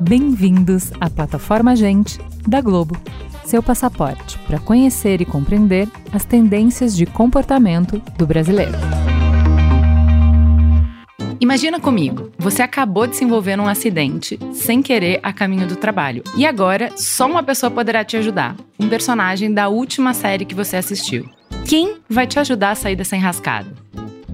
Bem-vindos à plataforma Gente da Globo, seu passaporte para conhecer e compreender as tendências de comportamento do brasileiro. Imagina comigo, você acabou de se envolver num acidente sem querer a caminho do trabalho. E agora, só uma pessoa poderá te ajudar: um personagem da última série que você assistiu. Quem vai te ajudar a sair dessa enrascada?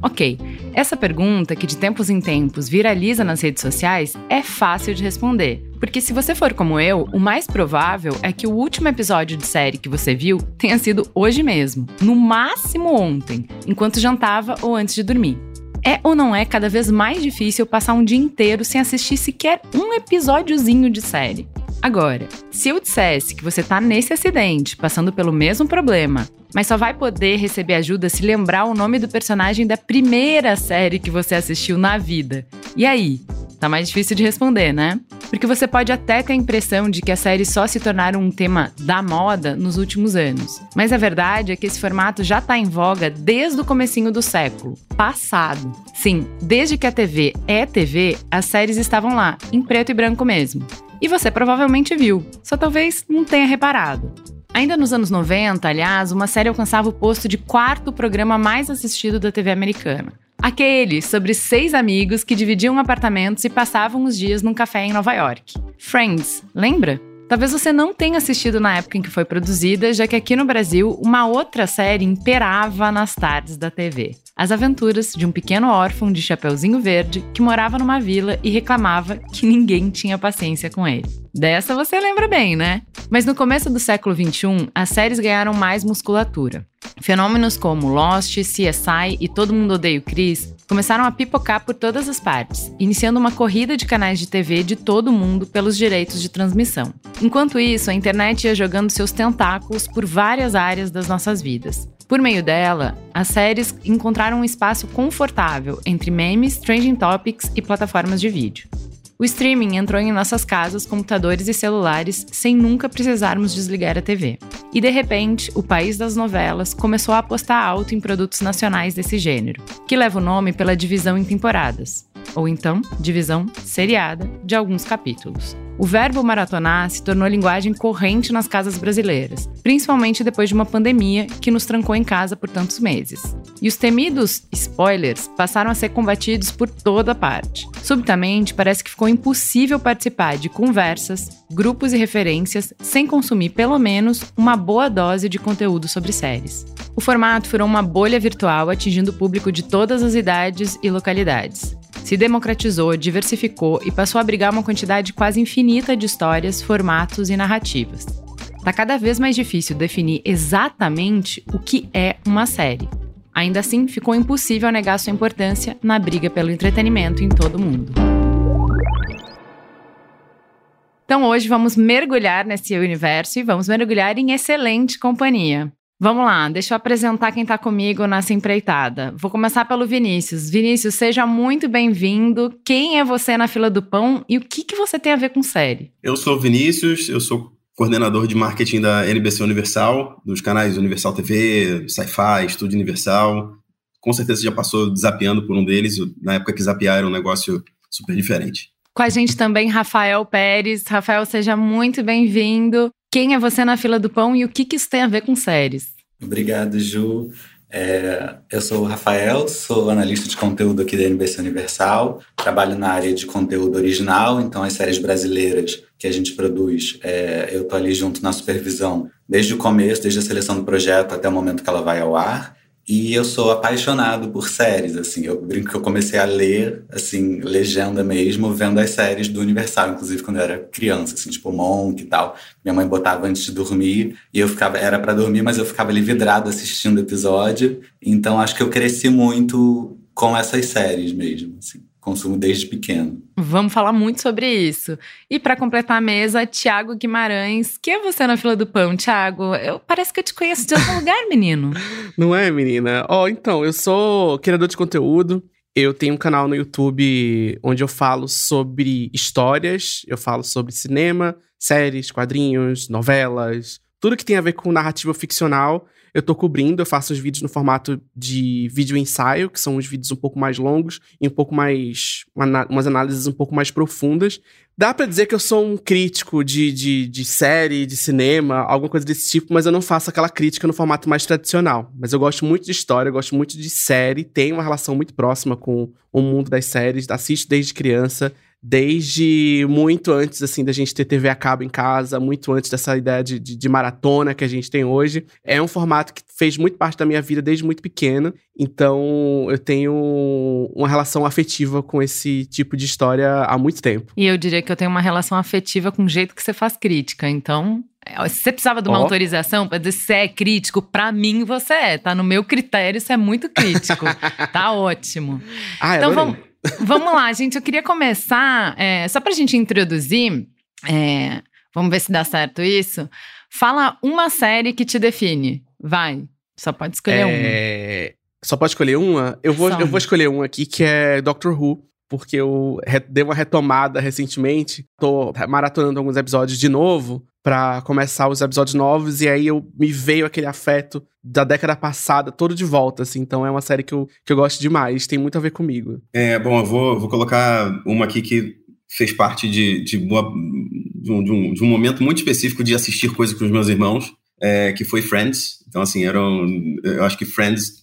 Ok, essa pergunta, que de tempos em tempos viraliza nas redes sociais, é fácil de responder. Porque se você for como eu, o mais provável é que o último episódio de série que você viu tenha sido hoje mesmo, no máximo ontem, enquanto jantava ou antes de dormir. É ou não é cada vez mais difícil passar um dia inteiro sem assistir sequer um episódiozinho de série? Agora, se eu dissesse que você tá nesse acidente, passando pelo mesmo problema, mas só vai poder receber ajuda se lembrar o nome do personagem da primeira série que você assistiu na vida. E aí? Tá mais difícil de responder, né? Porque você pode até ter a impressão de que as séries só se tornaram um tema da moda nos últimos anos. Mas a verdade é que esse formato já tá em voga desde o comecinho do século passado. Sim, desde que a TV é TV, as séries estavam lá, em preto e branco mesmo. E você provavelmente viu, só talvez não tenha reparado. Ainda nos anos 90, aliás, uma série alcançava o posto de quarto programa mais assistido da TV americana. Aquele sobre seis amigos que dividiam apartamentos e passavam os dias num café em Nova York. Friends, lembra? Talvez você não tenha assistido na época em que foi produzida, já que aqui no Brasil uma outra série imperava nas tardes da TV. As aventuras de um pequeno órfão de Chapeuzinho Verde que morava numa vila e reclamava que ninguém tinha paciência com ele. Dessa você lembra bem, né? Mas no começo do século XXI, as séries ganharam mais musculatura. Fenômenos como Lost, CSI e Todo Mundo Odeia o Chris começaram a pipocar por todas as partes, iniciando uma corrida de canais de TV de todo mundo pelos direitos de transmissão. Enquanto isso, a internet ia jogando seus tentáculos por várias áreas das nossas vidas. Por meio dela, as séries encontraram um espaço confortável entre memes, trending topics e plataformas de vídeo. O streaming entrou em nossas casas, computadores e celulares sem nunca precisarmos desligar a TV. E de repente, o país das novelas começou a apostar alto em produtos nacionais desse gênero, que leva o nome pela divisão em temporadas, ou então divisão seriada de alguns capítulos. O verbo maratonar se tornou linguagem corrente nas casas brasileiras, principalmente depois de uma pandemia que nos trancou em casa por tantos meses. E os temidos spoilers passaram a ser combatidos por toda parte. Subitamente, parece que ficou impossível participar de conversas, grupos e referências sem consumir pelo menos uma boa dose de conteúdo sobre séries. O formato furou uma bolha virtual atingindo o público de todas as idades e localidades se democratizou, diversificou e passou a abrigar uma quantidade quase infinita de histórias, formatos e narrativas. Está cada vez mais difícil definir exatamente o que é uma série. Ainda assim, ficou impossível negar sua importância na briga pelo entretenimento em todo o mundo. Então hoje vamos mergulhar nesse universo e vamos mergulhar em excelente companhia. Vamos lá, deixa eu apresentar quem está comigo nessa empreitada. Vou começar pelo Vinícius. Vinícius, seja muito bem-vindo. Quem é você na fila do pão e o que, que você tem a ver com série? Eu sou o Vinícius, eu sou coordenador de marketing da NBC Universal, dos canais Universal TV, Sci-Fi, Estúdio Universal. Com certeza já passou desafiando por um deles. Na época que zapear era um negócio super diferente. Com a gente também Rafael Pérez. Rafael, seja muito bem-vindo. Quem é você na fila do pão e o que, que isso tem a ver com séries? Obrigado, Ju. É, eu sou o Rafael, sou analista de conteúdo aqui da NBC Universal, trabalho na área de conteúdo original, então as séries brasileiras que a gente produz, é, eu estou ali junto na supervisão desde o começo, desde a seleção do projeto até o momento que ela vai ao ar. E eu sou apaixonado por séries, assim. Eu brinco que eu comecei a ler, assim, legenda mesmo, vendo as séries do Universal, inclusive quando eu era criança, assim, tipo Monk e tal. Minha mãe botava antes de dormir e eu ficava, era para dormir, mas eu ficava ali vidrado assistindo episódio. Então acho que eu cresci muito com essas séries mesmo, assim consumo desde pequeno. Vamos falar muito sobre isso. E para completar a mesa, Tiago Guimarães. Quem é você na fila do pão, Tiago? Eu parece que eu te conheço de algum lugar, menino. Não é, menina? Ó, oh, então, eu sou criador de conteúdo. Eu tenho um canal no YouTube onde eu falo sobre histórias, eu falo sobre cinema, séries, quadrinhos, novelas, tudo que tem a ver com narrativa ficcional eu tô cobrindo, eu faço os vídeos no formato de vídeo ensaio, que são os vídeos um pouco mais longos e um pouco mais. umas análises um pouco mais profundas. Dá para dizer que eu sou um crítico de, de, de, série, de cinema, alguma coisa desse tipo, mas eu não faço aquela crítica no formato mais tradicional. Mas eu gosto muito de história, eu gosto muito de série, tenho uma relação muito próxima com o mundo das séries, assisto desde criança desde muito antes, assim, da gente ter TV a cabo em casa, muito antes dessa ideia de, de, de, maratona que a gente tem hoje. É um formato que fez muito parte da minha vida desde muito pequeno, então eu tenho uma relação afetiva com esse tipo de história há muito tempo. E eu diria que eu tenho uma relação afetiva com o jeito que você faz crítica, então é, se você precisava de uma oh. autorização para dizer se você é crítico, para mim você é, tá no meu critério, você é muito crítico. tá ótimo. Ah, então vamos, Vamos lá, gente. Eu queria começar, é, só para a gente introduzir, é, vamos ver se dá certo isso. Fala uma série que te define. Vai. Só pode escolher é... uma. Só pode escolher uma? Eu vou, eu vou escolher uma aqui que é Doctor Who porque eu dei uma retomada recentemente. Tô maratonando alguns episódios de novo para começar os episódios novos e aí eu me veio aquele afeto da década passada todo de volta, assim. Então é uma série que eu, que eu gosto demais, tem muito a ver comigo. É, bom, eu vou, vou colocar uma aqui que fez parte de, de, um, de, um, de um momento muito específico de assistir coisas com os meus irmãos, é, que foi Friends. Então, assim, eram, eu acho que Friends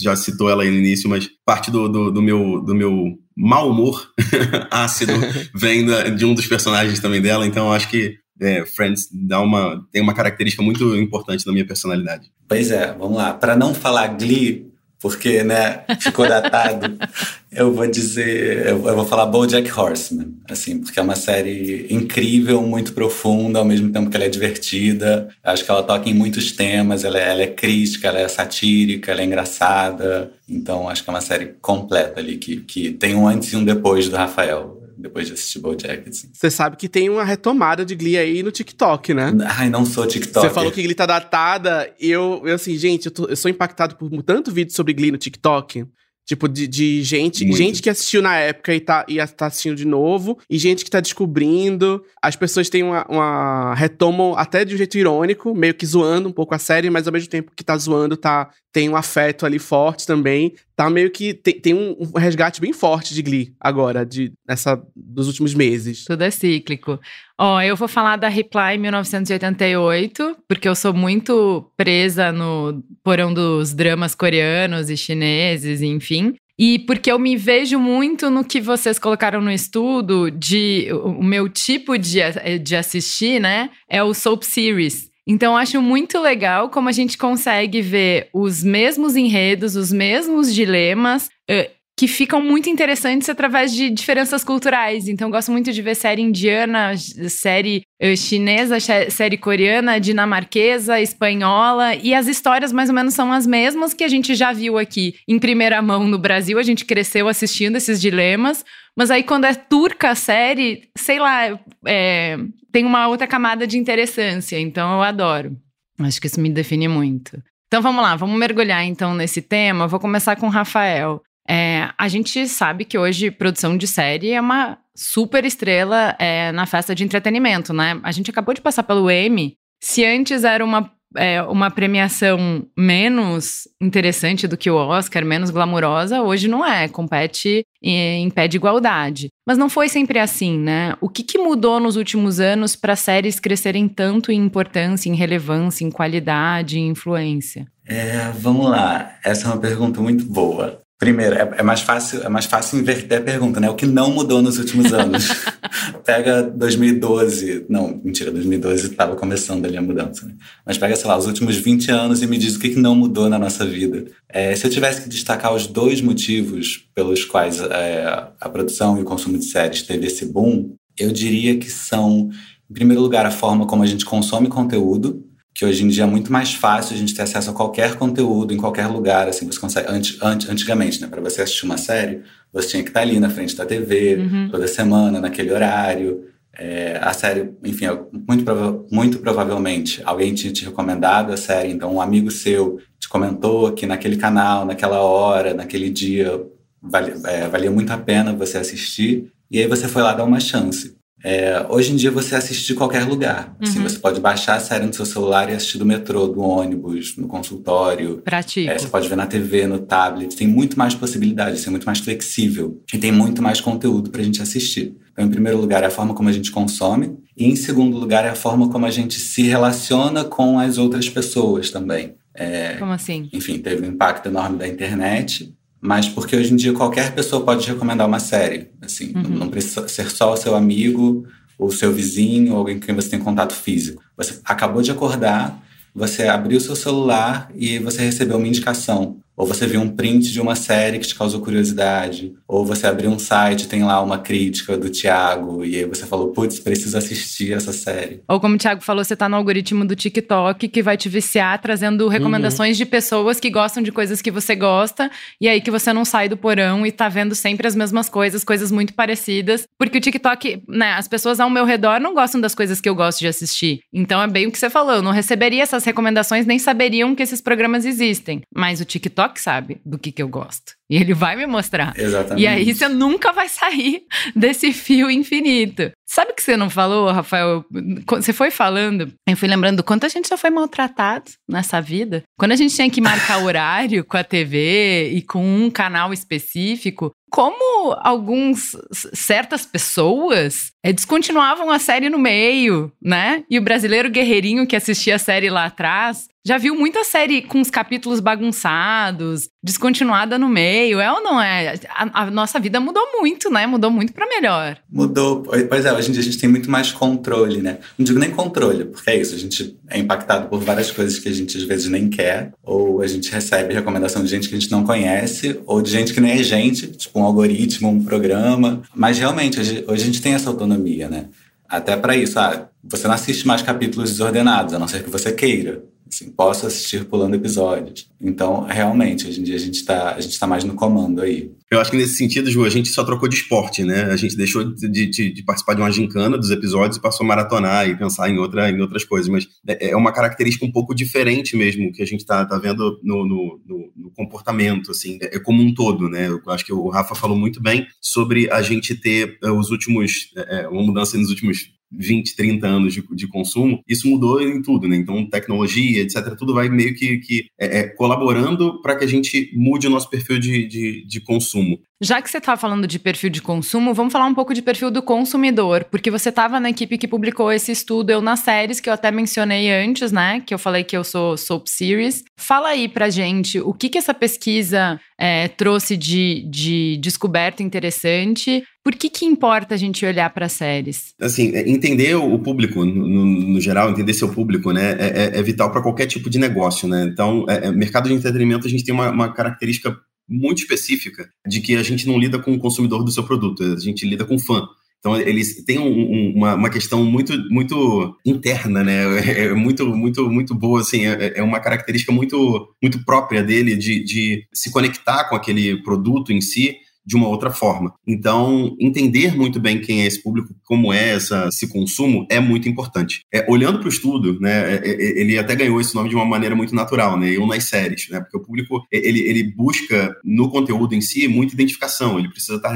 já citou ela aí no início, mas parte do, do, do meu, do meu mau humor ácido vem da, de um dos personagens também dela, então acho que é, Friends dá uma, tem uma característica muito importante na minha personalidade. Pois é, vamos lá. Para não falar Glee, porque, né, ficou datado. eu vou dizer, eu, vou falar BoJack Horseman, assim, porque é uma série incrível, muito profunda, ao mesmo tempo que ela é divertida. Acho que ela toca em muitos temas, ela é, ela é crítica, ela é satírica, ela é engraçada. Então, acho que é uma série completa ali, que, que tem um antes e um depois do Rafael depois de assistir BoJack, assim. Você sabe que tem uma retomada de Glee aí no TikTok, né? Ai, não sou TikTok. Você falou que Glee tá datada eu, eu assim, gente, eu, tô, eu sou impactado por tanto vídeo sobre Glee no TikTok. Tipo, de, de gente, gente que assistiu na época e tá, e tá assistindo de novo, e gente que tá descobrindo. As pessoas têm uma, uma. retomam até de um jeito irônico, meio que zoando um pouco a série, mas ao mesmo tempo que tá zoando, tá, tem um afeto ali forte também. Tá meio que. Tem, tem um, um resgate bem forte de Glee agora, de, nessa, dos últimos meses. Tudo é cíclico. Ó, eu vou falar da Reply 1988, porque eu sou muito presa no porão dos dramas coreanos e chineses, enfim. E porque eu me vejo muito no que vocês colocaram no estudo de o meu tipo de, de assistir, né? É o soap series. Então, acho muito legal como a gente consegue ver os mesmos enredos, os mesmos dilemas, eh, que ficam muito interessantes através de diferenças culturais. Então, gosto muito de ver série indiana, série eh, chinesa, série coreana, dinamarquesa, espanhola. E as histórias mais ou menos são as mesmas que a gente já viu aqui em primeira mão no Brasil. A gente cresceu assistindo esses dilemas. Mas aí, quando é turca a série, sei lá, é, tem uma outra camada de interessância. Então, eu adoro. Acho que isso me define muito. Então vamos lá, vamos mergulhar então nesse tema. Vou começar com o Rafael. É, a gente sabe que hoje produção de série é uma super estrela é, na festa de entretenimento, né? A gente acabou de passar pelo Emmy. Se antes era uma, é, uma premiação menos interessante do que o Oscar, menos glamurosa, hoje não é. Compete em, pé de igualdade. Mas não foi sempre assim, né? O que, que mudou nos últimos anos para séries crescerem tanto em importância, em relevância, em qualidade, em influência? É, vamos lá. Essa é uma pergunta muito boa. Primeiro, é, é, mais fácil, é mais fácil inverter a pergunta, né? O que não mudou nos últimos anos? pega 2012, não, mentira, 2012 estava começando ali a mudança, né? Mas pega, sei lá, os últimos 20 anos e me diz o que, que não mudou na nossa vida. É, se eu tivesse que destacar os dois motivos pelos quais é, a produção e o consumo de séries teve esse boom, eu diria que são, em primeiro lugar, a forma como a gente consome conteúdo, que hoje em dia é muito mais fácil a gente ter acesso a qualquer conteúdo em qualquer lugar, assim, você consegue, antes, antes, antigamente, né, para você assistir uma série, você tinha que estar ali na frente da TV, uhum. toda semana, naquele horário, é, a série, enfim, muito, prova muito provavelmente alguém tinha te recomendado a série, então um amigo seu te comentou que naquele canal, naquela hora, naquele dia, vale, é, valia muito a pena você assistir, e aí você foi lá dar uma chance. É, hoje em dia você assiste de qualquer lugar. Assim, Uhum. você pode baixar a série no seu celular e assistir do metrô, do ônibus, no consultório. Pratico. É, você pode ver na TV, no tablet. Tem muito mais possibilidades, tem muito mais flexível. E tem muito mais conteúdo pra gente assistir. Então, em primeiro lugar, é a forma como a gente consome. E em segundo lugar, é a forma como a gente se relaciona com as outras pessoas também. É, Como assim? enfim, teve um impacto enorme da internet, mas porque hoje em dia qualquer pessoa pode recomendar uma série. Assim, Uhum. não, não precisa ser só o seu amigo, ou o seu vizinho, ou alguém com quem você tem contato físico. Você acabou de acordar, você abriu seu celular e você recebeu uma indicação. Ou você viu um print de uma série que te causou curiosidade. Ou você abriu um site, tem lá uma crítica do Thiago, e aí você falou, putz, preciso assistir essa série. Ou como o Thiago falou, você tá no algoritmo do TikTok que vai te viciar trazendo recomendações de pessoas que gostam de coisas que você gosta, e aí que você não sai do porão e tá vendo sempre as mesmas coisas, coisas muito parecidas, porque o TikTok, né, as pessoas ao meu redor não gostam das coisas que eu gosto de assistir. Então é bem o que você falou, eu não receberia essas recomendações nem saberiam que esses programas existem, mas o TikTok sabe do que que eu gosto. E ele vai me mostrar. Exatamente. E aí você nunca vai sair desse fio infinito. Sabe o que você não falou, Rafael? Você foi falando, eu fui lembrando do quanto a gente já foi maltratado nessa vida. Quando a gente tinha que marcar horário com a TV e com um canal específico, como alguns certas pessoas é, descontinuavam a série no meio, né? E o brasileiro guerreirinho que assistia a série lá atrás já viu muita série com os capítulos bagunçados, descontinuada no meio, é ou não é? A, a nossa vida mudou muito, né? Mudou muito para melhor. Mudou. Pois é, hoje em dia a gente tem muito mais controle, né? Não digo nem controle, porque é isso, a gente é impactado por várias coisas que a gente às vezes nem quer, ou a gente recebe recomendação de gente que a gente não conhece, ou de gente que nem é gente, tipo um algoritmo, um programa. Mas realmente, hoje, hoje a gente tem essa autonomia, né? Até para isso, ah, você não assiste mais capítulos desordenados, a não ser que você queira. Assim, posso assistir pulando episódios. Então, realmente, hoje em dia a gente está tá mais no comando aí. Eu acho que nesse sentido, Ju, a gente só trocou de esporte, né? A gente deixou de, de, de participar de uma gincana dos episódios e passou a maratonar e pensar em, outra, em outras coisas. Mas é, é uma característica um pouco diferente mesmo que a gente está tá vendo no, no, no, no, comportamento, assim. É, como um todo, né? Eu acho que o Rafa falou muito bem sobre a gente ter uh, os últimos... É, uma mudança nos últimos 20, 30 anos de, de, consumo, isso mudou em tudo, né? Então, tecnologia, etc., tudo vai meio que, que é, é, colaborando para que a gente mude o nosso perfil de, de, de consumo. Já que você está falando de perfil de consumo, vamos falar um pouco de perfil do consumidor, porque você estava na equipe que publicou esse estudo, eu nas séries, que eu até mencionei antes, né? Que eu falei que eu sou Soap Series. Fala aí pra gente o que, que essa pesquisa é, trouxe de, de descoberta interessante. Por que, que importa a gente olhar para séries? Assim, entender o público, no, no geral, entender seu público, né, é, é vital para qualquer tipo de negócio, né? Então, é, mercado de entretenimento, a gente tem uma, uma característica muito específica de que a gente não lida com o consumidor do seu produto, a gente lida com o fã. Então eles têm um, um, uma, uma, questão muito, muito interna, né? É muito, muito, muito boa, assim. É, é uma característica muito, muito própria dele de, de se conectar com aquele produto em si de uma outra forma. Então, entender muito bem quem é esse público, como é essa, esse consumo, é muito importante. É, olhando para o estudo, né, ele até ganhou esse nome de uma maneira muito natural, né, ou nas séries, né, porque o público ele, ele busca no conteúdo em si muita identificação, ele precisa estar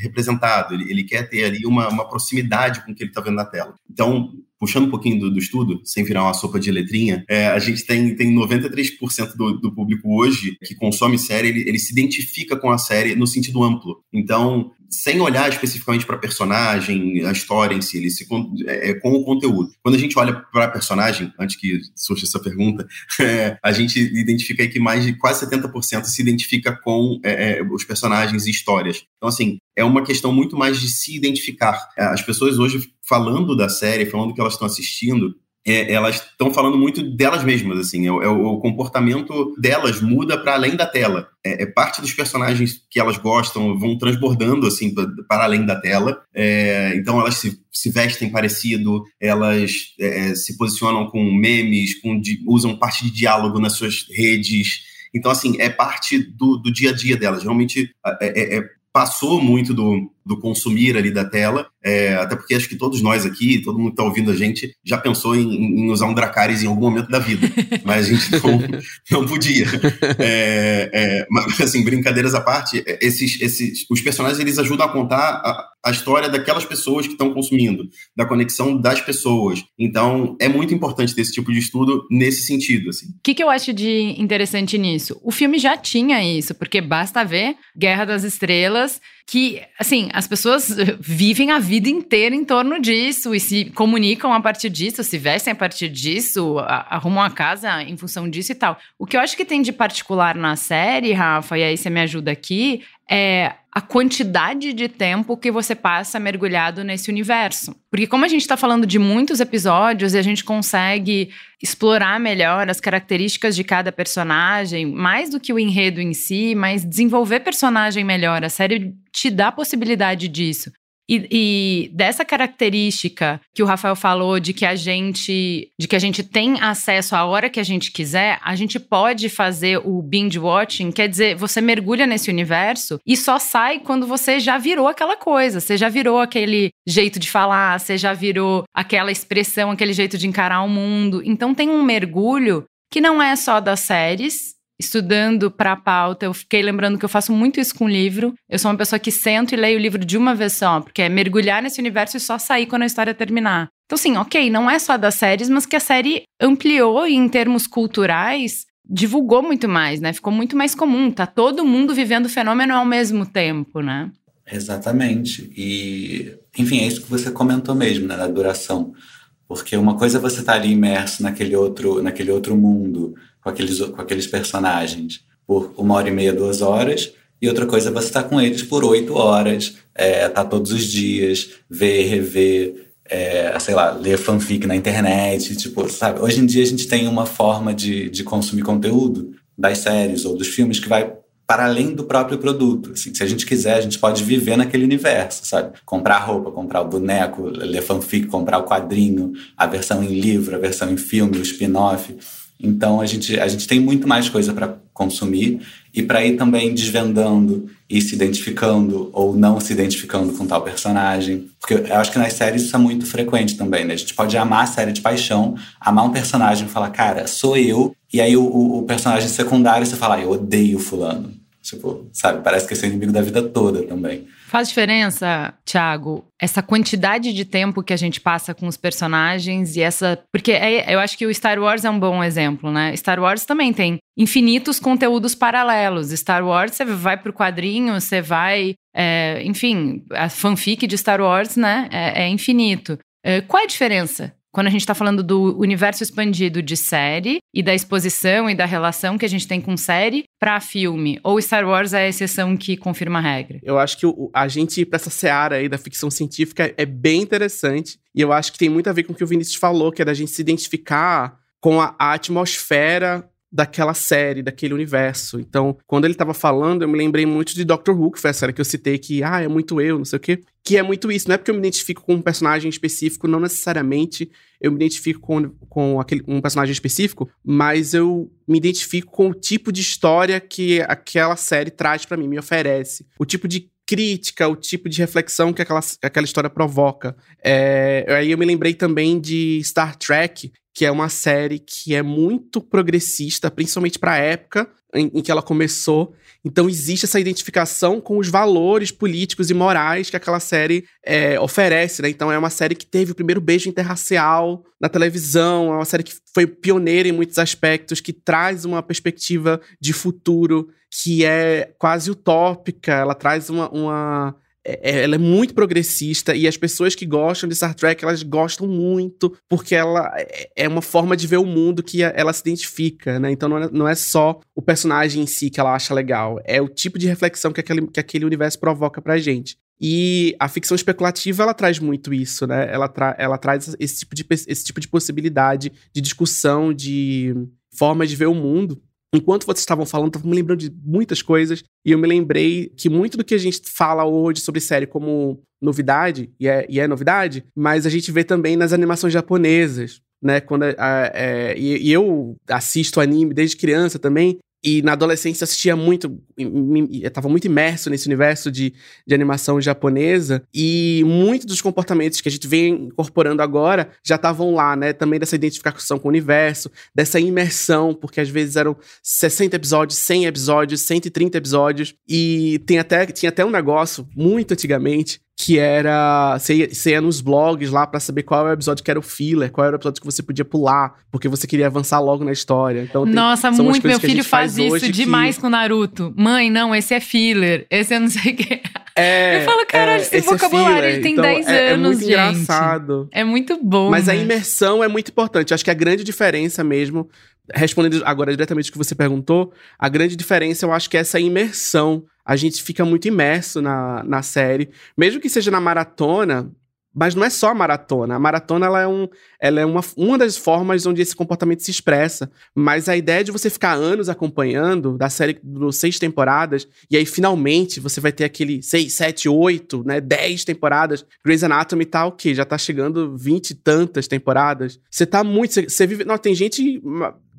representado, ele, ele quer ter ali uma, uma proximidade com o que ele está vendo na tela. Então, puxando um pouquinho do, do, estudo, sem virar uma sopa de letrinha, é, a gente tem, tem 93% do, do público hoje que consome série, ele, ele se identifica com a série no sentido amplo. Então, sem olhar especificamente para a personagem, a história em si, ele se, é, com o conteúdo. Quando a gente olha para a personagem, antes que surja essa pergunta, é, a gente identifica que mais de quase 70% se identifica com é, os personagens e histórias. Então, assim, é uma questão muito mais de se identificar. As pessoas hoje falando da série, falando que elas estão assistindo, é, elas estão falando muito delas mesmas, assim, é, é o comportamento delas muda para além da tela. É, é, parte dos personagens que elas gostam vão transbordando, assim, para além da tela. É, então elas se, se, vestem parecido, elas é, se posicionam com memes, com, usam parte de diálogo nas suas redes. Então, assim, é parte do, do dia a dia delas. Realmente, é, passou muito do, do consumir ali da tela, é, até porque acho que todos nós aqui, todo mundo que está ouvindo a gente, já pensou em, em, usar um Dracarys em algum momento da vida, mas a gente não, não podia. É, é, mas, assim, brincadeiras à parte, é, esses, esses, os personagens eles ajudam a contar a, a história daquelas pessoas que estão consumindo, da conexão das pessoas. Então, é muito importante ter esse tipo de estudo nesse sentido. Assim. O que, que eu acho de interessante nisso? O filme já tinha isso, porque basta ver Guerra das Estrelas que, assim, as pessoas vivem a vida inteira em torno disso e se comunicam a partir disso, se vestem a partir disso, arrumam a casa em função disso e tal. O que eu acho que tem de particular na série, Rafa, e aí você me ajuda aqui, é a quantidade de tempo que você passa mergulhado nesse universo. Porque como a gente está falando de muitos episódios e a gente consegue explorar melhor as características de cada personagem, mais do que o enredo em si, mas desenvolver personagem melhor. A série te dá a possibilidade disso. E, e, dessa característica que o Rafael falou de que a gente de que a gente tem acesso a hora que a gente quiser, a gente pode fazer o binge watching, quer dizer, você mergulha nesse universo e só sai quando você já virou aquela coisa, você já virou aquele jeito de falar, você já virou aquela expressão, aquele jeito de encarar o mundo. Então tem um mergulho que não é só das séries, estudando para a pauta, eu fiquei lembrando que eu faço muito isso com livro. Eu sou uma pessoa que sento e leio o livro de uma vez só, porque é mergulhar nesse universo e só sair quando a história terminar. Então, assim, ok, não é só das séries, mas que a série ampliou em termos culturais, divulgou muito mais, né? Ficou muito mais comum. Tá todo mundo vivendo o fenômeno ao mesmo tempo, né? Exatamente. E, enfim, é isso que você comentou mesmo, né, da duração. Porque uma coisa é você estar tá ali imerso naquele outro, naquele outro mundo, com aqueles, com aqueles personagens por uma hora e meia, duas horas, e outra coisa é você estar tá com eles por oito horas, é, tá todos os dias, ver, rever, é, sei lá, ler fanfic na internet, tipo, sabe? Hoje em dia a gente tem uma forma de, de consumir conteúdo das séries ou dos filmes que vai para além do próprio produto. Assim, se a gente quiser, a gente pode viver naquele universo, sabe? Comprar roupa, comprar o boneco, ler fanfic, comprar o quadrinho, a versão em livro, a versão em filme, o spin-off. Então a gente, a gente tem muito mais coisa para consumir e para ir também desvendando e se identificando ou não se identificando com tal personagem. Porque eu acho que nas séries isso é muito frequente também, né? A gente pode amar a série de paixão, amar um personagem e falar, cara, sou eu. E aí o, o, personagem secundário você fala, ah, eu odeio fulano. Tipo, sabe, parece que é seu inimigo da vida toda também. Faz diferença, Thiago, essa quantidade de tempo que a gente passa com os personagens e essa. Porque é, eu acho que o Star Wars é um bom exemplo, né? Star Wars também tem infinitos conteúdos paralelos. Star Wars, você vai pro quadrinho, você vai. É, enfim, a fanfic de Star Wars, né? É, é infinito. É, qual é a diferença quando a gente está falando do universo expandido de série e da exposição e da relação que a gente tem com série para filme, ou Star Wars é a exceção que confirma a regra? Eu acho que o, a gente ir para essa seara aí da ficção científica é bem interessante e eu acho que tem muito a ver com o que o Vinícius falou, que é da gente se identificar com a, a atmosfera daquela série, daquele universo. Então, quando ele estava falando, eu me lembrei muito de Doctor Who, que foi a série que eu citei, que, ah, é muito eu, não sei o quê. Que é muito isso. Não é porque eu me identifico com um personagem específico, não necessariamente eu me identifico com, com aquele, um personagem específico, mas eu me identifico com o tipo de história que aquela série traz para mim, me oferece. O tipo de crítica, o tipo de reflexão que aquela, aquela história provoca. É, aí eu me lembrei também de Star Trek, que é uma série que é muito progressista, principalmente para a época em, em, que ela começou. Então existe essa identificação com os valores políticos e morais que aquela série é, oferece, né? Então é uma série que teve o primeiro beijo interracial na televisão, é uma série que foi pioneira em muitos aspectos, que traz uma perspectiva de futuro que é quase utópica, ela traz uma, uma é, é, ela é muito progressista e as pessoas que gostam de Star Trek, elas gostam muito porque ela é, é uma forma de ver o mundo que ela se identifica, né? Então não é, não é só o personagem em si que ela acha legal, é o tipo de reflexão que aquele, que aquele universo provoca pra gente. E a ficção especulativa, ela traz muito isso, né? Ela, tra ela traz esse tipo, de, esse tipo de possibilidade de discussão, de forma de ver o mundo Enquanto vocês estavam falando, estava me lembrando de muitas coisas, e eu me lembrei que muito do que a gente fala hoje sobre série como novidade, e é, e é novidade, mas a gente vê também nas animações japonesas, né? Quando é, e, e, eu assisto anime desde criança também, E na adolescência assistia muito, estava muito imerso nesse universo de, de animação japonesa e muitos dos comportamentos que a gente vem incorporando agora já estavam lá, né? Também dessa identificação com o universo, dessa imersão, porque às vezes eram 60 episódios, 100 episódios, 130 episódios e tem até, tinha até um negócio muito antigamente que era. Você ia, nos blogs lá para saber qual era o episódio que era o filler, qual era o episódio que você podia pular, porque você queria avançar logo na história. Então, tem, Nossa, muito. Meu filho faz, faz isso demais que... com Naruto. Mãe, não, esse é filler, esse é não sei o quê. É, eu falo, caralho, é, esse, é vocabulário, é ele tem então, 10 é, anos, é muito gente. engraçado. É muito bom. Mas né? a imersão é muito importante. Acho que a grande diferença mesmo, respondendo agora diretamente o que você perguntou, a grande diferença eu acho que é essa imersão a gente fica muito imerso na, na série. Mesmo que seja na maratona, mas não é só a maratona. A maratona ela é, um, ela é uma, uma das formas onde esse comportamento se expressa. Mas a ideia de você ficar anos acompanhando, da série dos seis temporadas, e aí finalmente você vai ter aquele seis, sete, oito, né, dez temporadas. Grey's Anatomy tá o quê? Já tá chegando vinte e tantas temporadas. Você tá muito. Você, você vive. Não, tem gente.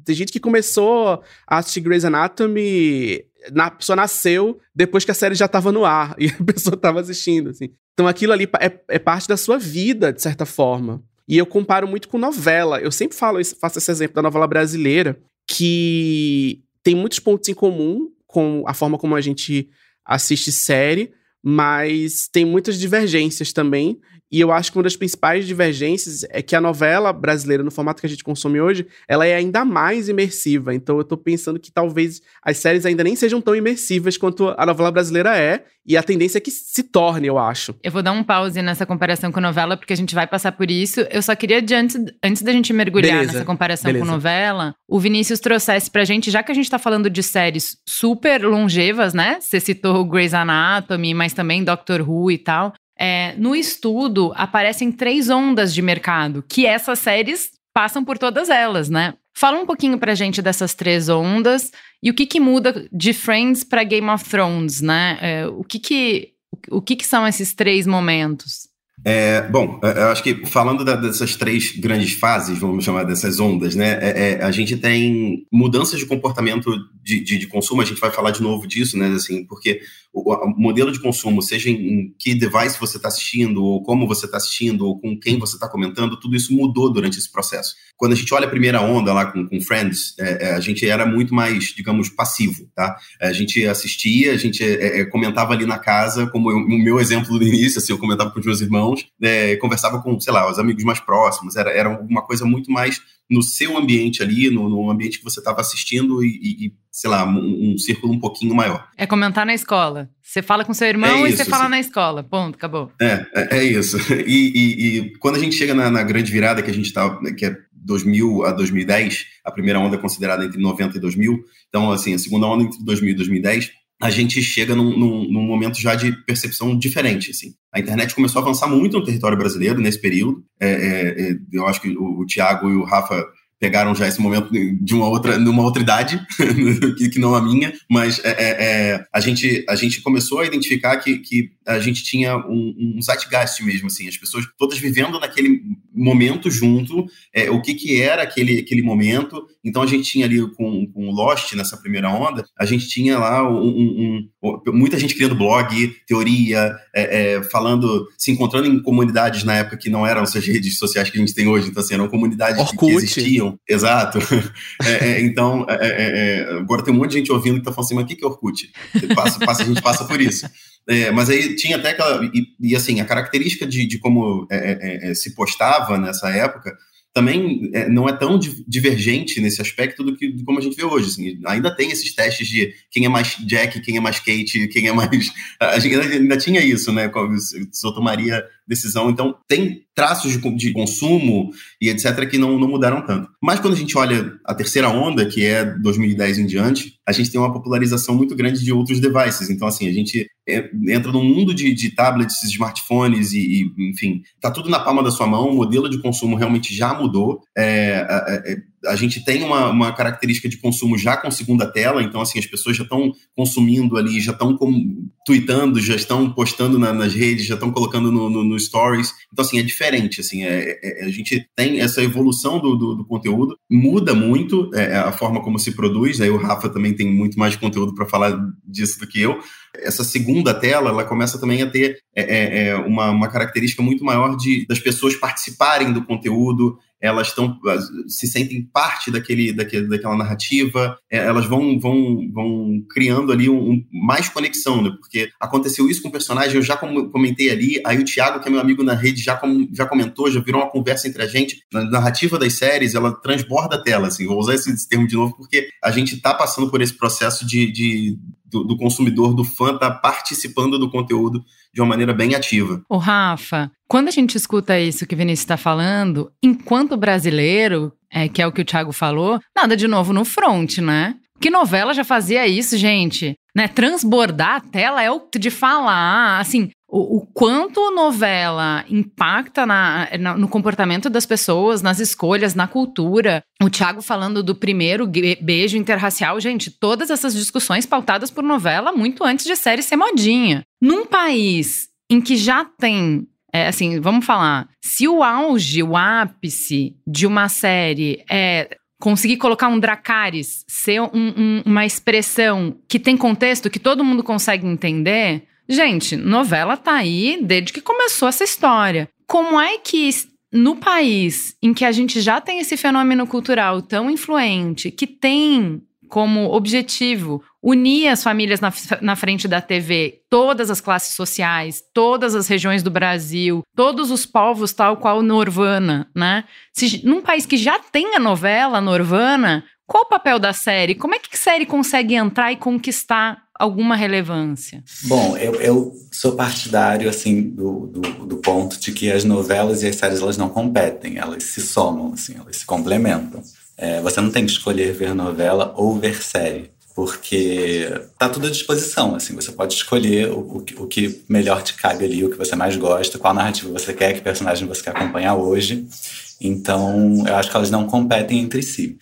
Tem gente que começou a assistir Grey's Anatomy na, pessoa nasceu depois que a série já estava no ar e a pessoa estava assistindo, assim. Então aquilo ali é, é, parte da sua vida, de certa forma. E eu comparo muito com novela. Eu sempre falo isso, faço esse exemplo da novela brasileira, que tem muitos pontos em comum com a forma como a gente assiste série, mas tem muitas divergências também. E eu acho que uma das principais divergências é que a novela brasileira, no formato que a gente consome hoje, ela é ainda mais imersiva. Então eu tô pensando que talvez as séries ainda nem sejam tão imersivas quanto a novela brasileira é. E a tendência é que se torne, eu acho. Eu vou dar um pause nessa comparação com novela, porque a gente vai passar por isso. Eu só queria, antes, antes da gente mergulhar Beleza. nessa comparação Beleza. com novela, o Vinícius trouxesse pra gente, já que a gente tá falando de séries super longevas, né? Você citou Grey's Anatomy, mas também Doctor Who e tal. É, no estudo aparecem três ondas de mercado, que essas séries passam por todas elas, né? Fala um pouquinho pra gente dessas três ondas e o que que muda de Friends para Game of Thrones, né? É, o que que, o que que são esses três momentos? É, bom, eu acho que falando da, dessas três grandes fases, vamos chamar dessas ondas, né? É, é, a gente tem mudanças de comportamento de, de, de, consumo, a gente vai falar de novo disso, né? Assim, porque o, o modelo de consumo, seja em, em que device você está assistindo, ou como você está assistindo, ou com quem você está comentando, tudo isso mudou durante esse processo. Quando a gente olha a primeira onda lá com, com Friends, é, é, a gente era muito mais, digamos, passivo, tá? A gente assistia, a gente comentava ali na casa, como o meu exemplo do início, assim, eu comentava com os meus irmãos irmãos, é, conversava com, sei lá, os amigos mais próximos, era, era uma coisa muito mais no seu ambiente ali, no, no ambiente que você estava assistindo e, e, sei lá, um, um, círculo um pouquinho maior. É comentar na escola. Você fala com seu irmão é isso, e você fala assim. na escola. Ponto, acabou. É, é, é isso. E, e, quando a gente chega na, na grande virada que a gente está, que é 2000 a 2010, a primeira onda é considerada entre 90 e 2000, então, assim, a segunda onda entre 2000 e 2010, a gente chega num, num, num, momento já de percepção diferente. Assim. A internet começou a avançar muito no território brasileiro nesse período. É, é, é eu acho que o, o Tiago e o Rafa pegaram já esse momento de uma outra, numa outra idade, que, não a minha, mas é, é, é, a, gente, a gente começou a identificar que, que a gente tinha um, um zeitgeist mesmo, assim, as pessoas todas vivendo naquele momento junto, é, o que, que era aquele, aquele momento. Então a gente tinha ali com, com o Lost, nessa primeira onda, a gente tinha lá um, um, muita gente criando blog, teoria, é, é, falando, se encontrando em comunidades na época que não eram essas redes sociais que a gente tem hoje, então assim, eram comunidades que, que existiam Exato. É, é, então, é, agora tem um monte de gente ouvindo que tá falando assim, mas o que, que é Orkut? Passa, passa, a gente passa por isso. Mas aí tinha até aquela. E, e assim, a característica de, de como se postava nessa época também é, não é tão divergente nesse aspecto do que como a gente vê hoje. Assim, ainda tem esses testes de quem é mais Jack, quem é mais Kate, quem é mais. A gente ainda, tinha isso, né? Se eu tomaria decisão. Então, tem traços de, de, consumo e etc. que não, não mudaram tanto. Mas quando a gente olha a terceira onda, que é 2010 em diante, a gente tem uma popularização muito grande de outros devices. Então, assim, a gente é, entra num mundo de, de tablets, smartphones e, e, enfim, tá tudo na palma da sua mão. O modelo de consumo realmente já mudou. É, é, é a gente tem uma, uma característica de consumo já com segunda tela, então assim, as pessoas já estão consumindo ali, já estão tweetando, já estão postando na, nas redes, já estão colocando no, no, no, stories. Então, assim, é diferente, assim, é, é, a gente tem essa evolução do, do, do conteúdo, muda muito é, a forma como se produz, aí o Rafa também tem muito mais conteúdo para falar disso do que eu, essa segunda tela, ela começa também a ter é, é, é, uma, uma característica muito maior de das pessoas participarem do conteúdo, elas estão se sentem parte daquele, daquele daquela narrativa, é, elas vão, vão, vão criando ali um, um, mais conexão, né? Porque aconteceu isso com o personagem, eu já comentei ali, aí o Thiago, que é meu amigo na rede, já, com, já comentou, já virou uma conversa entre a gente. Na narrativa das séries, ela transborda a tela, assim, vou usar esse termo de novo, porque a gente está passando por esse processo de, de do, do, consumidor, do fã, tá participando do conteúdo de uma maneira bem ativa. O Rafa, quando a gente escuta isso que o Vinícius está falando, enquanto brasileiro, é, que é o que o Thiago falou, nada de novo no front, né? Que novela já fazia isso, gente? Né? Transbordar a tela é o de falar, assim, o, o, quanto novela impacta na, na, no comportamento das pessoas, nas escolhas, na cultura. O Thiago falando do primeiro beijo interracial, gente, todas essas discussões pautadas por novela muito antes de série ser modinha. Num país em que já tem é, assim, vamos falar, se o auge, o ápice de uma série é conseguir colocar um Dracarys, ser um, um, uma expressão que tem contexto, que todo mundo consegue entender, Gente, novela tá aí desde que começou essa história. Como é que no país em que a gente já tem esse fenômeno cultural tão influente, que tem como objetivo unir as famílias na, na, frente da TV, todas as classes sociais, todas as regiões do Brasil, todos os povos, tal qual Norvana, né? Se, num país que já tem a novela Norvana, qual o papel da série? Como é que a série consegue entrar e conquistar alguma relevância? Bom, eu, eu sou partidário assim do, do, do, ponto de que as novelas e as séries elas não competem, elas se somam, assim, elas se complementam. É, você não tem que escolher ver novela ou ver série, porque tá tudo à disposição. Assim, você pode escolher o, o, o que melhor te cabe ali, o que você mais gosta, qual narrativa você quer, que personagem você quer acompanhar hoje. Então, eu acho que elas não competem entre si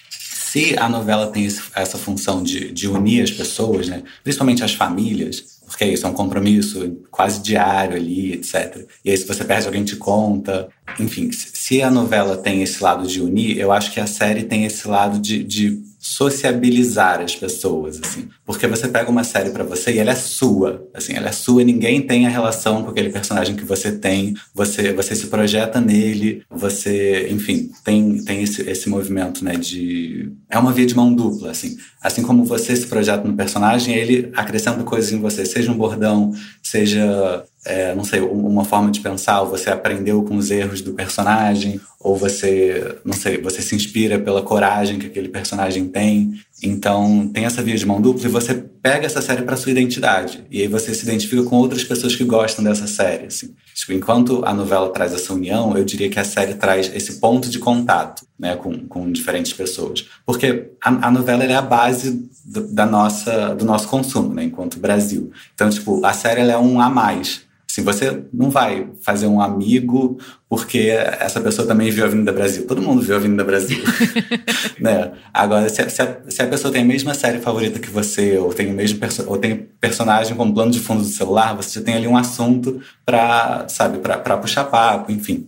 se a novela tem essa função de, de unir as pessoas, né, principalmente as famílias, porque é isso, é um compromisso quase diário ali, etc. E aí, se você perde, alguém te conta. Enfim, se a novela tem esse lado de unir, eu acho que a série tem esse lado de, de sociabilizar as pessoas, assim. Porque você pega uma série para você e ela é sua, assim, ela é sua, ninguém tem a relação com aquele personagem que você tem, você você se projeta nele, você, enfim, tem tem esse, esse movimento, né, de é uma via de mão dupla, assim. Assim como você se projeta no personagem, ele acrescenta coisas em você, seja um bordão, seja é, não sei, uma forma de pensar, ou você aprendeu com os erros do personagem, ou você, não sei, você se inspira pela coragem que aquele personagem tem. Então, tem essa via de mão dupla e você pega essa série para sua identidade. E aí você se identifica com outras pessoas que gostam dessa série, assim. Tipo, enquanto a novela traz essa união, eu diria que a série traz esse ponto de contato, né, com, com diferentes pessoas. Porque a, a novela é a base do, da nossa, do nosso consumo, né, enquanto Brasil. Então, tipo, a série é um a mais Assim, você não vai fazer um amigo porque essa pessoa também viu a Avenida Brasil. Todo mundo viu a Avenida Brasil. né? Agora, se a, se, a, se a, pessoa tem a mesma série favorita que você, ou tem o mesmo ou tem personagem como plano de fundo do celular, você já tem ali um assunto para, sabe, para puxar papo, enfim.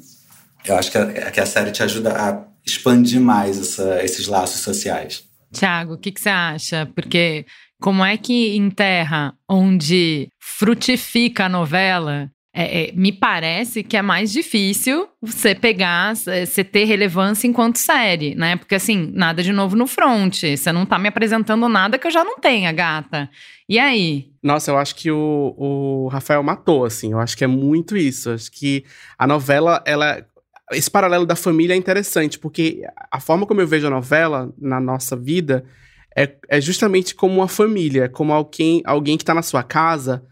Eu acho que a, que a série te ajuda a expandir mais essa, esses laços sociais. Tiago, o que, que você acha? Porque como é que em terra onde frutifica a novela, é, é, me parece que é mais difícil você pegar, você ter relevância enquanto série, né? Porque assim, nada de novo no front. Você não tá me apresentando nada que eu já não tenha, gata. E aí? Nossa, eu acho que o, o Rafael matou, assim. Eu acho que é muito isso. Acho que a novela, ela. Esse paralelo da família é interessante, porque a forma como eu vejo a novela na nossa vida é, é justamente como uma família, como alguém, alguém que tá na sua casa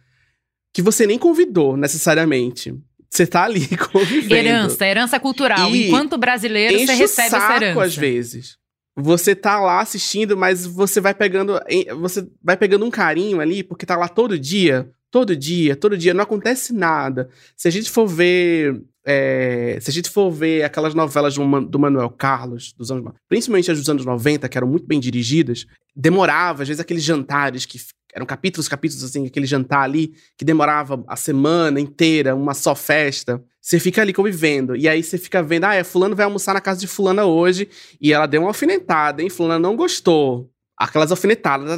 que você nem convidou necessariamente. Você tá ali convivendo. Herança, herança cultural. E Enquanto brasileiro, você recebe saco, essa herança. às vezes. Você tá lá assistindo, mas você vai pegando. Você vai pegando um carinho ali, porque tá lá todo dia. Todo dia, todo dia, não acontece nada. Se a gente for ver é, se a gente for ver aquelas novelas do, do Manuel Carlos, dos anos, principalmente as dos anos 90, que eram muito bem dirigidas, demorava, às vezes, aqueles jantares que eram capítulos, capítulos, assim, aquele jantar ali, que demorava a semana inteira, uma só festa. Você fica ali convivendo. E aí você fica vendo, ah, é, fulano vai almoçar na casa de fulana hoje, e ela deu uma alfinetada, hein? Fulana não gostou. Aquelas alfinetadas.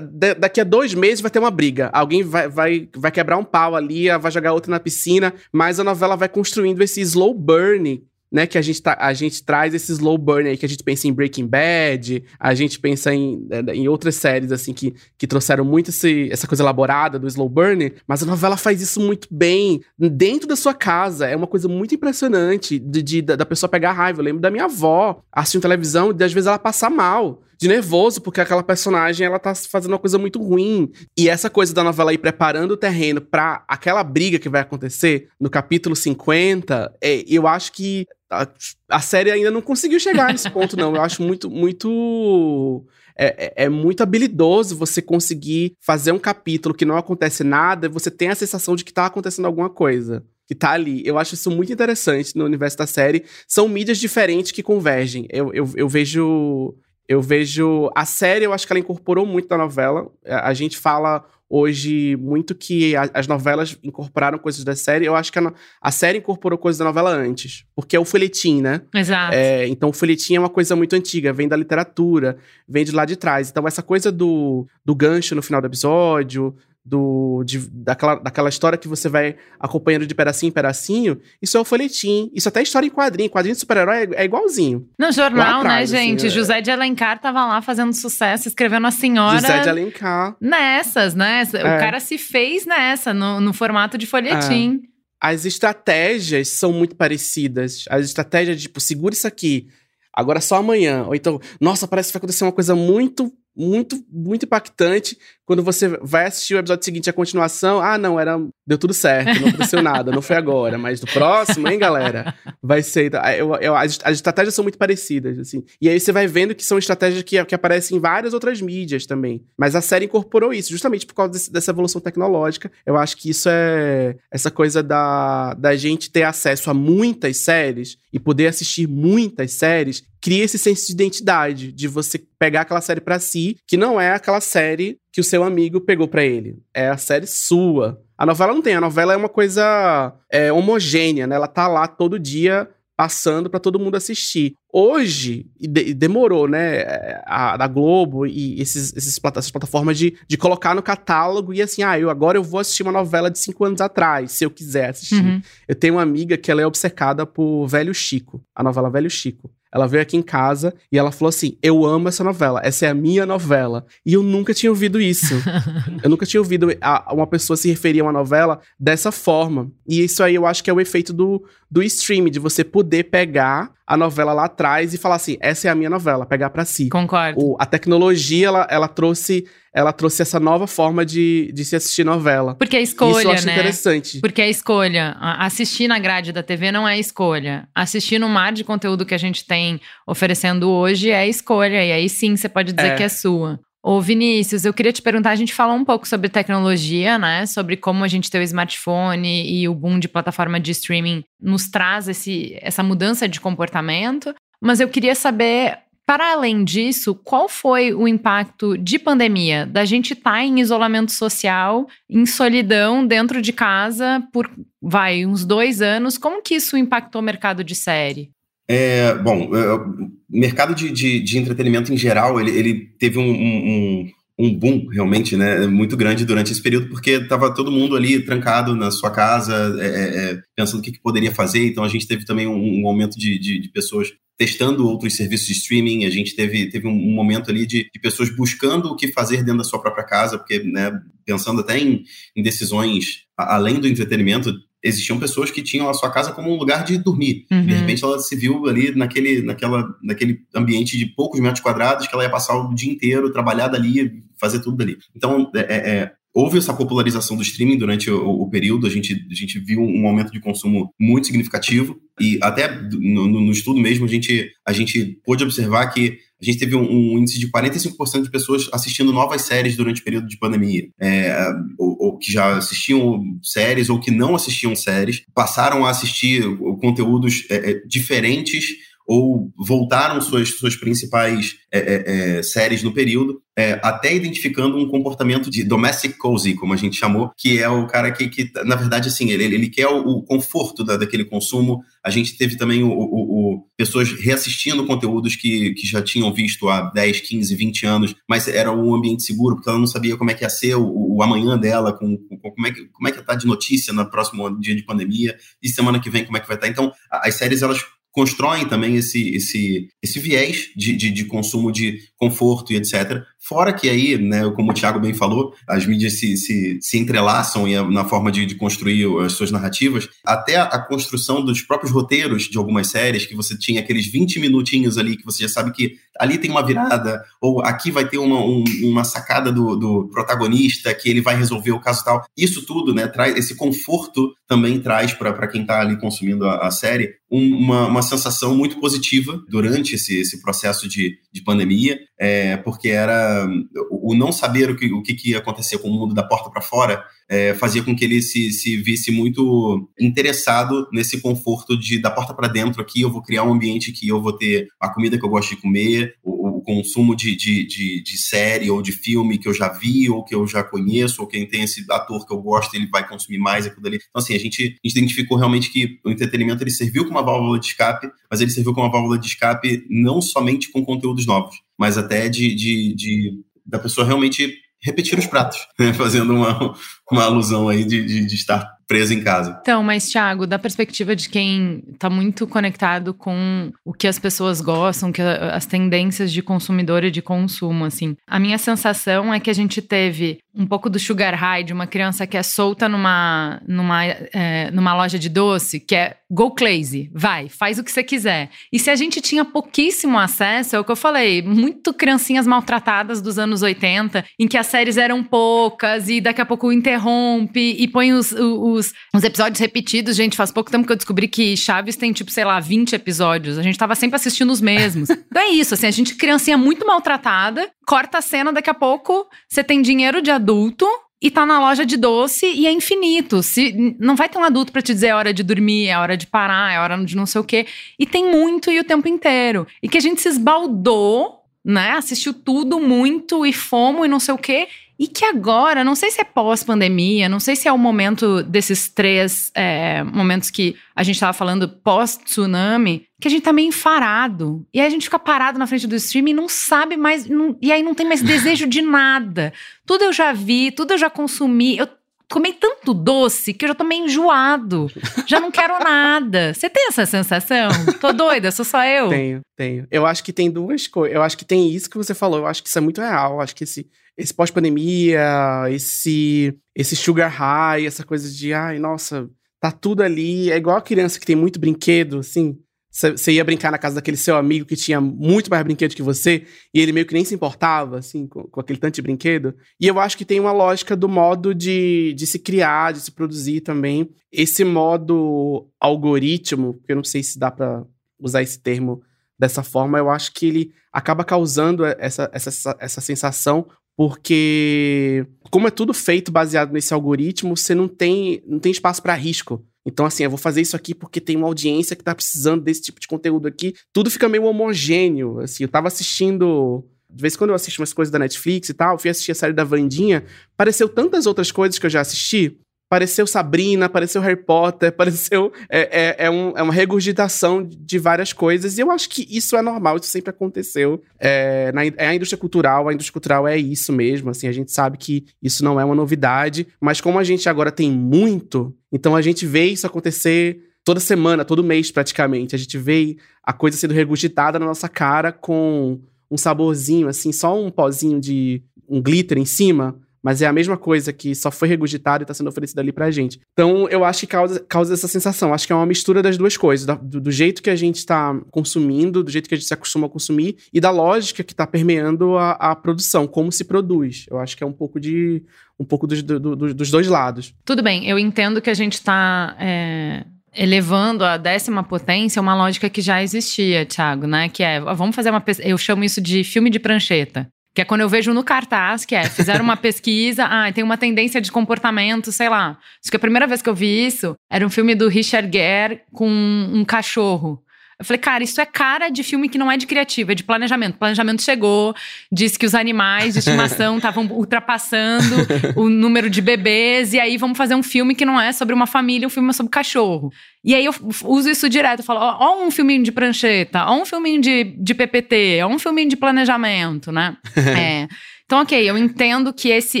Daqui a dois meses vai ter uma briga. Alguém vai, vai, vai quebrar um pau ali, vai jogar outro na piscina, mas a novela vai construindo esse slow burn né, que a gente, tá, a gente traz esse slow burn aí, que a gente pensa em Breaking Bad, a gente pensa em, é, em outras séries, assim, que, que trouxeram muito esse, essa coisa elaborada do slow burn, mas a novela faz isso muito bem, dentro da sua casa, é uma coisa muito impressionante de, de da pessoa pegar raiva, eu lembro da minha avó assistindo televisão e às vezes ela passar mal, de nervoso, porque aquela personagem ela tá fazendo uma coisa muito ruim. E essa coisa da novela aí preparando o terreno para aquela briga que vai acontecer no capítulo 50, é, eu acho que a, a série ainda não conseguiu chegar nesse ponto, não. Eu acho muito, muito. É, é, é, muito habilidoso você conseguir fazer um capítulo que não acontece nada e você tem a sensação de que tá acontecendo alguma coisa. Que tá ali. Eu acho isso muito interessante no universo da série. São mídias diferentes que convergem. Eu, eu, eu vejo. Eu vejo. A série, eu acho que ela incorporou muito da novela. A, gente fala hoje muito que a, as novelas incorporaram coisas da série. Eu acho que a, a, série incorporou coisas da novela antes, porque é o folhetim, né? Exato. É, então o folhetim é uma coisa muito antiga, vem da literatura, vem de lá de trás. Então essa coisa do, do gancho no final do episódio, do, de, daquela, daquela história que você vai acompanhando de pedacinho em pedacinho, isso é o folhetim. Isso até é história em quadrinho. Quadrinho de super-herói é, é, igualzinho. No jornal, né, atrás, né, gente? Assim, José de Alencar tava lá fazendo sucesso, escrevendo a senhora. José de Alencar. Nessas, né? O é. cara se fez nessa, no, no formato de folhetim. É. As estratégias são muito parecidas. As estratégias, tipo, segura isso aqui. Agora só amanhã. Ou então, nossa, parece que vai acontecer uma coisa muito muito, muito impactante quando você vai assistir o episódio seguinte, a continuação. Ah, não, era. Deu tudo certo, não aconteceu nada, não foi agora. Mas no próximo, hein, galera? Vai ser. Eu, eu, as, as, estratégias são muito parecidas, assim. E aí você vai vendo que são estratégias que, que aparecem em várias outras mídias também. Mas a série incorporou isso, justamente por causa desse, dessa evolução tecnológica. Eu acho que isso é. Essa coisa da, da gente ter acesso a muitas séries e poder assistir muitas séries cria esse senso de identidade, de você pegar aquela série para si, que não é aquela série que o seu amigo pegou para ele. É a série sua. A novela não tem, a novela é uma coisa é, homogênea, né? Ela tá lá todo dia passando para todo mundo assistir. Hoje, e de, demorou, né, a, a Globo e esses, esses, essas plataformas de, de colocar no catálogo e assim, ah, eu agora eu vou assistir uma novela de cinco anos atrás, se eu quiser assistir. Uhum. Eu tenho uma amiga que ela é obcecada por Velho Chico, a novela Velho Chico. Ela veio aqui em casa e ela falou assim: Eu amo essa novela, essa é a minha novela. E eu nunca tinha ouvido isso. eu nunca tinha ouvido a, uma pessoa se referir a uma novela dessa forma. E isso aí eu acho que é o efeito do, do stream, de você poder pegar a novela lá atrás e falar assim: essa é a minha novela, pegar para si. Concordo. O, a tecnologia, ela, ela trouxe ela trouxe essa nova forma de, de se assistir novela. Porque é escolha, Isso eu acho né? interessante. Porque é escolha. Assistir na grade da TV não é escolha. Assistir no mar de conteúdo que a gente tem oferecendo hoje é escolha. E aí sim você pode dizer é. que é sua. Ô Vinícius, eu queria te perguntar, a gente falou um pouco sobre tecnologia, né? Sobre como a gente tem o smartphone e o boom de plataforma de streaming nos traz esse, essa mudança de comportamento. Mas eu queria saber para além disso, qual foi o impacto de pandemia? Da gente estar tá em isolamento social, em solidão dentro de casa por, vai, uns dois anos. Como que isso impactou o mercado de série? É, bom, é, o mercado de, de, de, entretenimento em geral, ele, ele teve um, um, um, boom realmente, né, muito grande durante esse período, porque estava todo mundo ali trancado na sua casa, é, é, é pensando o que, que, poderia fazer, então a gente teve também um, um aumento de, de, de pessoas testando outros serviços de streaming, a gente teve, teve um momento ali de, de, pessoas buscando o que fazer dentro da sua própria casa, porque, né, pensando até em, em decisões além do entretenimento, existiam pessoas que tinham a sua casa como um lugar de dormir. Uhum. De repente ela se viu ali naquele, naquela, naquele ambiente de poucos metros quadrados que ela ia passar o dia inteiro, trabalhar dali, fazer tudo dali. Então, é, é, é houve essa popularização do streaming durante o, o, período, a gente, a gente viu um aumento de consumo muito significativo, e até no, no estudo mesmo a gente, a gente pôde observar que a gente teve um, um índice de 45% de pessoas assistindo novas séries durante o período de pandemia, é, ou, ou, que já assistiam séries ou que não assistiam séries, passaram a assistir conteúdos é, é diferentes ou voltaram suas, suas principais é, é, é, séries no período, é, até identificando um comportamento de domestic cozy, como a gente chamou, que é o cara que, que na verdade, assim, ele, ele quer o, o conforto da, daquele consumo. A gente teve também o, o, o, pessoas reassistindo conteúdos que, que já tinham visto há 10, 15, 20 anos, mas era um ambiente seguro, porque ela não sabia como é que ia ser o, o amanhã dela, com, com, como, é que, como é que tá de notícia no próximo dia de pandemia, e semana que vem como é que vai estar. Tá. Então, as séries, elas constroem também esse, esse, esse viés de, de, de, consumo de conforto e etc. Fora que aí, né, como o Thiago bem falou, as mídias se, se, se entrelaçam e na forma de, de, construir as suas narrativas, até a, construção dos próprios roteiros de algumas séries, que você tinha aqueles 20 minutinhos ali, que você já sabe que ali tem uma virada, ou aqui vai ter uma, um, uma sacada do, do, protagonista, que ele vai resolver o caso tal. Isso tudo, né, traz esse conforto também traz para quem está ali consumindo a, a série uma, uma sensação muito positiva durante esse, esse processo de, de pandemia, é, porque era o não saber o que, o que ia acontecer com o mundo da porta para fora é, fazia com que ele se, se visse muito interessado nesse conforto de da porta para dentro aqui eu vou criar um ambiente que eu vou ter a comida que eu gosto de comer, o, o consumo de, de, de, de, série ou de filme que eu já vi ou que eu já conheço, ou quem tem esse ator que eu gosto, ele vai consumir mais aquilo ali. Então, assim, a gente, a gente identificou realmente que o entretenimento ele serviu como uma válvula de escape, mas ele serviu como uma válvula de escape não somente com conteúdos novos, mas até de, de, de da pessoa realmente repetir os pratos, né? fazendo uma, uma alusão aí de, de, de estar em casa. Então, mas Thiago, da perspectiva de quem está muito conectado com o que as pessoas gostam, que as tendências de consumidor e de consumo, assim, a minha sensação é que a gente teve um pouco do sugar high de uma criança que é solta numa numa, é, numa loja de doce, que é go crazy, vai, faz o que você quiser. E se a gente tinha pouquíssimo acesso, é o que eu falei, muito criancinhas maltratadas dos anos 80, em que as séries eram poucas e daqui a pouco interrompe e põe os, os, os, episódios repetidos. Gente, faz pouco tempo que eu descobri que Chaves tem, tipo, sei lá, 20 episódios. A gente tava sempre assistindo os mesmos. então é isso, assim, a gente criancinha muito maltratada, corta a cena, daqui a pouco você tem dinheiro de adulto e tá na loja de doce e é infinito. Se não vai ter um adulto para te dizer é hora de dormir, é hora de parar, é hora de não sei o quê. E tem muito e o tempo inteiro. E que a gente se esbaldou, né? Assistiu tudo muito e fomos e não sei o quê. E que agora, não sei se é pós-pandemia, não sei se é o momento desses três é, momentos que a gente estava falando pós-tsunami, que a gente tá meio enfarado. E aí a gente fica parado na frente do streaming e não sabe mais. Não, e aí não tem mais desejo de nada. Tudo eu já vi, tudo eu já consumi. Eu comi tanto doce que eu já tô meio enjoado. Já não quero nada. Você tem essa sensação? Tô doida, sou só eu? Tenho, tenho. Eu acho que tem duas coisas. Eu acho que tem isso que você falou. Eu acho que isso é muito real. Eu acho que esse esse pós-pandemia, esse, esse sugar high, essa coisa de, ai, nossa, tá tudo ali. É igual a criança que tem muito brinquedo, assim. Você ia brincar na casa daquele seu amigo que tinha muito mais brinquedo que você, e ele meio que nem se importava, assim, com, com aquele tanto de brinquedo. E eu acho que tem uma lógica do modo de, de se criar, de se produzir também. Esse modo algoritmo, eu não sei se dá para usar esse termo dessa forma, eu acho que ele acaba causando essa, essa, essa sensação porque como é tudo feito baseado nesse algoritmo, você não tem, não tem espaço para risco. Então, assim, eu vou fazer isso aqui porque tem uma audiência que tá precisando desse tipo de conteúdo aqui. Tudo fica meio homogêneo. Assim, eu tava assistindo. De vez em quando eu assisto umas coisas da Netflix e tal, fui assistir a série da Vandinha, pareceu tantas outras coisas que eu já assisti Apareceu Sabrina, apareceu Harry Potter, apareceu. É, é, é, um, é, uma regurgitação de várias coisas, e eu acho que isso é normal, isso sempre aconteceu. É, na, é a indústria cultural, a indústria cultural é isso mesmo, assim, a gente sabe que isso não é uma novidade, mas como a gente agora tem muito, então a gente vê isso acontecer toda semana, todo mês praticamente. A gente vê a coisa sendo regurgitada na nossa cara com um saborzinho, assim, só um pozinho de um glitter em cima mas é a mesma coisa que só foi regurgitado e tá sendo oferecido ali pra gente. Então, eu acho que causa, causa essa sensação. Acho que é uma mistura das duas coisas, do, do jeito que a gente tá consumindo, do jeito que a gente se acostuma a consumir e da lógica que tá permeando a, a produção, como se produz. Eu acho que é um pouco de um pouco dos, do, do, dos dois lados. Tudo bem, eu entendo que a gente está é, elevando a décima potência uma lógica que já existia, Thiago, né? Que é, vamos fazer uma eu chamo isso de filme de prancheta. Que é quando eu vejo no cartaz, que é, fizeram uma pesquisa, ah, tem uma tendência de comportamento, sei lá. Acho que a primeira vez que eu vi isso era um filme do Richard Gere com um cachorro. Eu falei, cara, isso é cara de filme que não é de criativo, é de planejamento. O planejamento chegou, disse que os animais de estimação estavam ultrapassando o número de bebês, e aí vamos fazer um filme que não é sobre uma família, um filme sobre cachorro. E aí eu uso isso direto, eu falo, ó, ó um filminho de prancheta, ó um filminho de, de PPT, ó um filminho de planejamento, né? é. Então, ok, eu entendo que esse,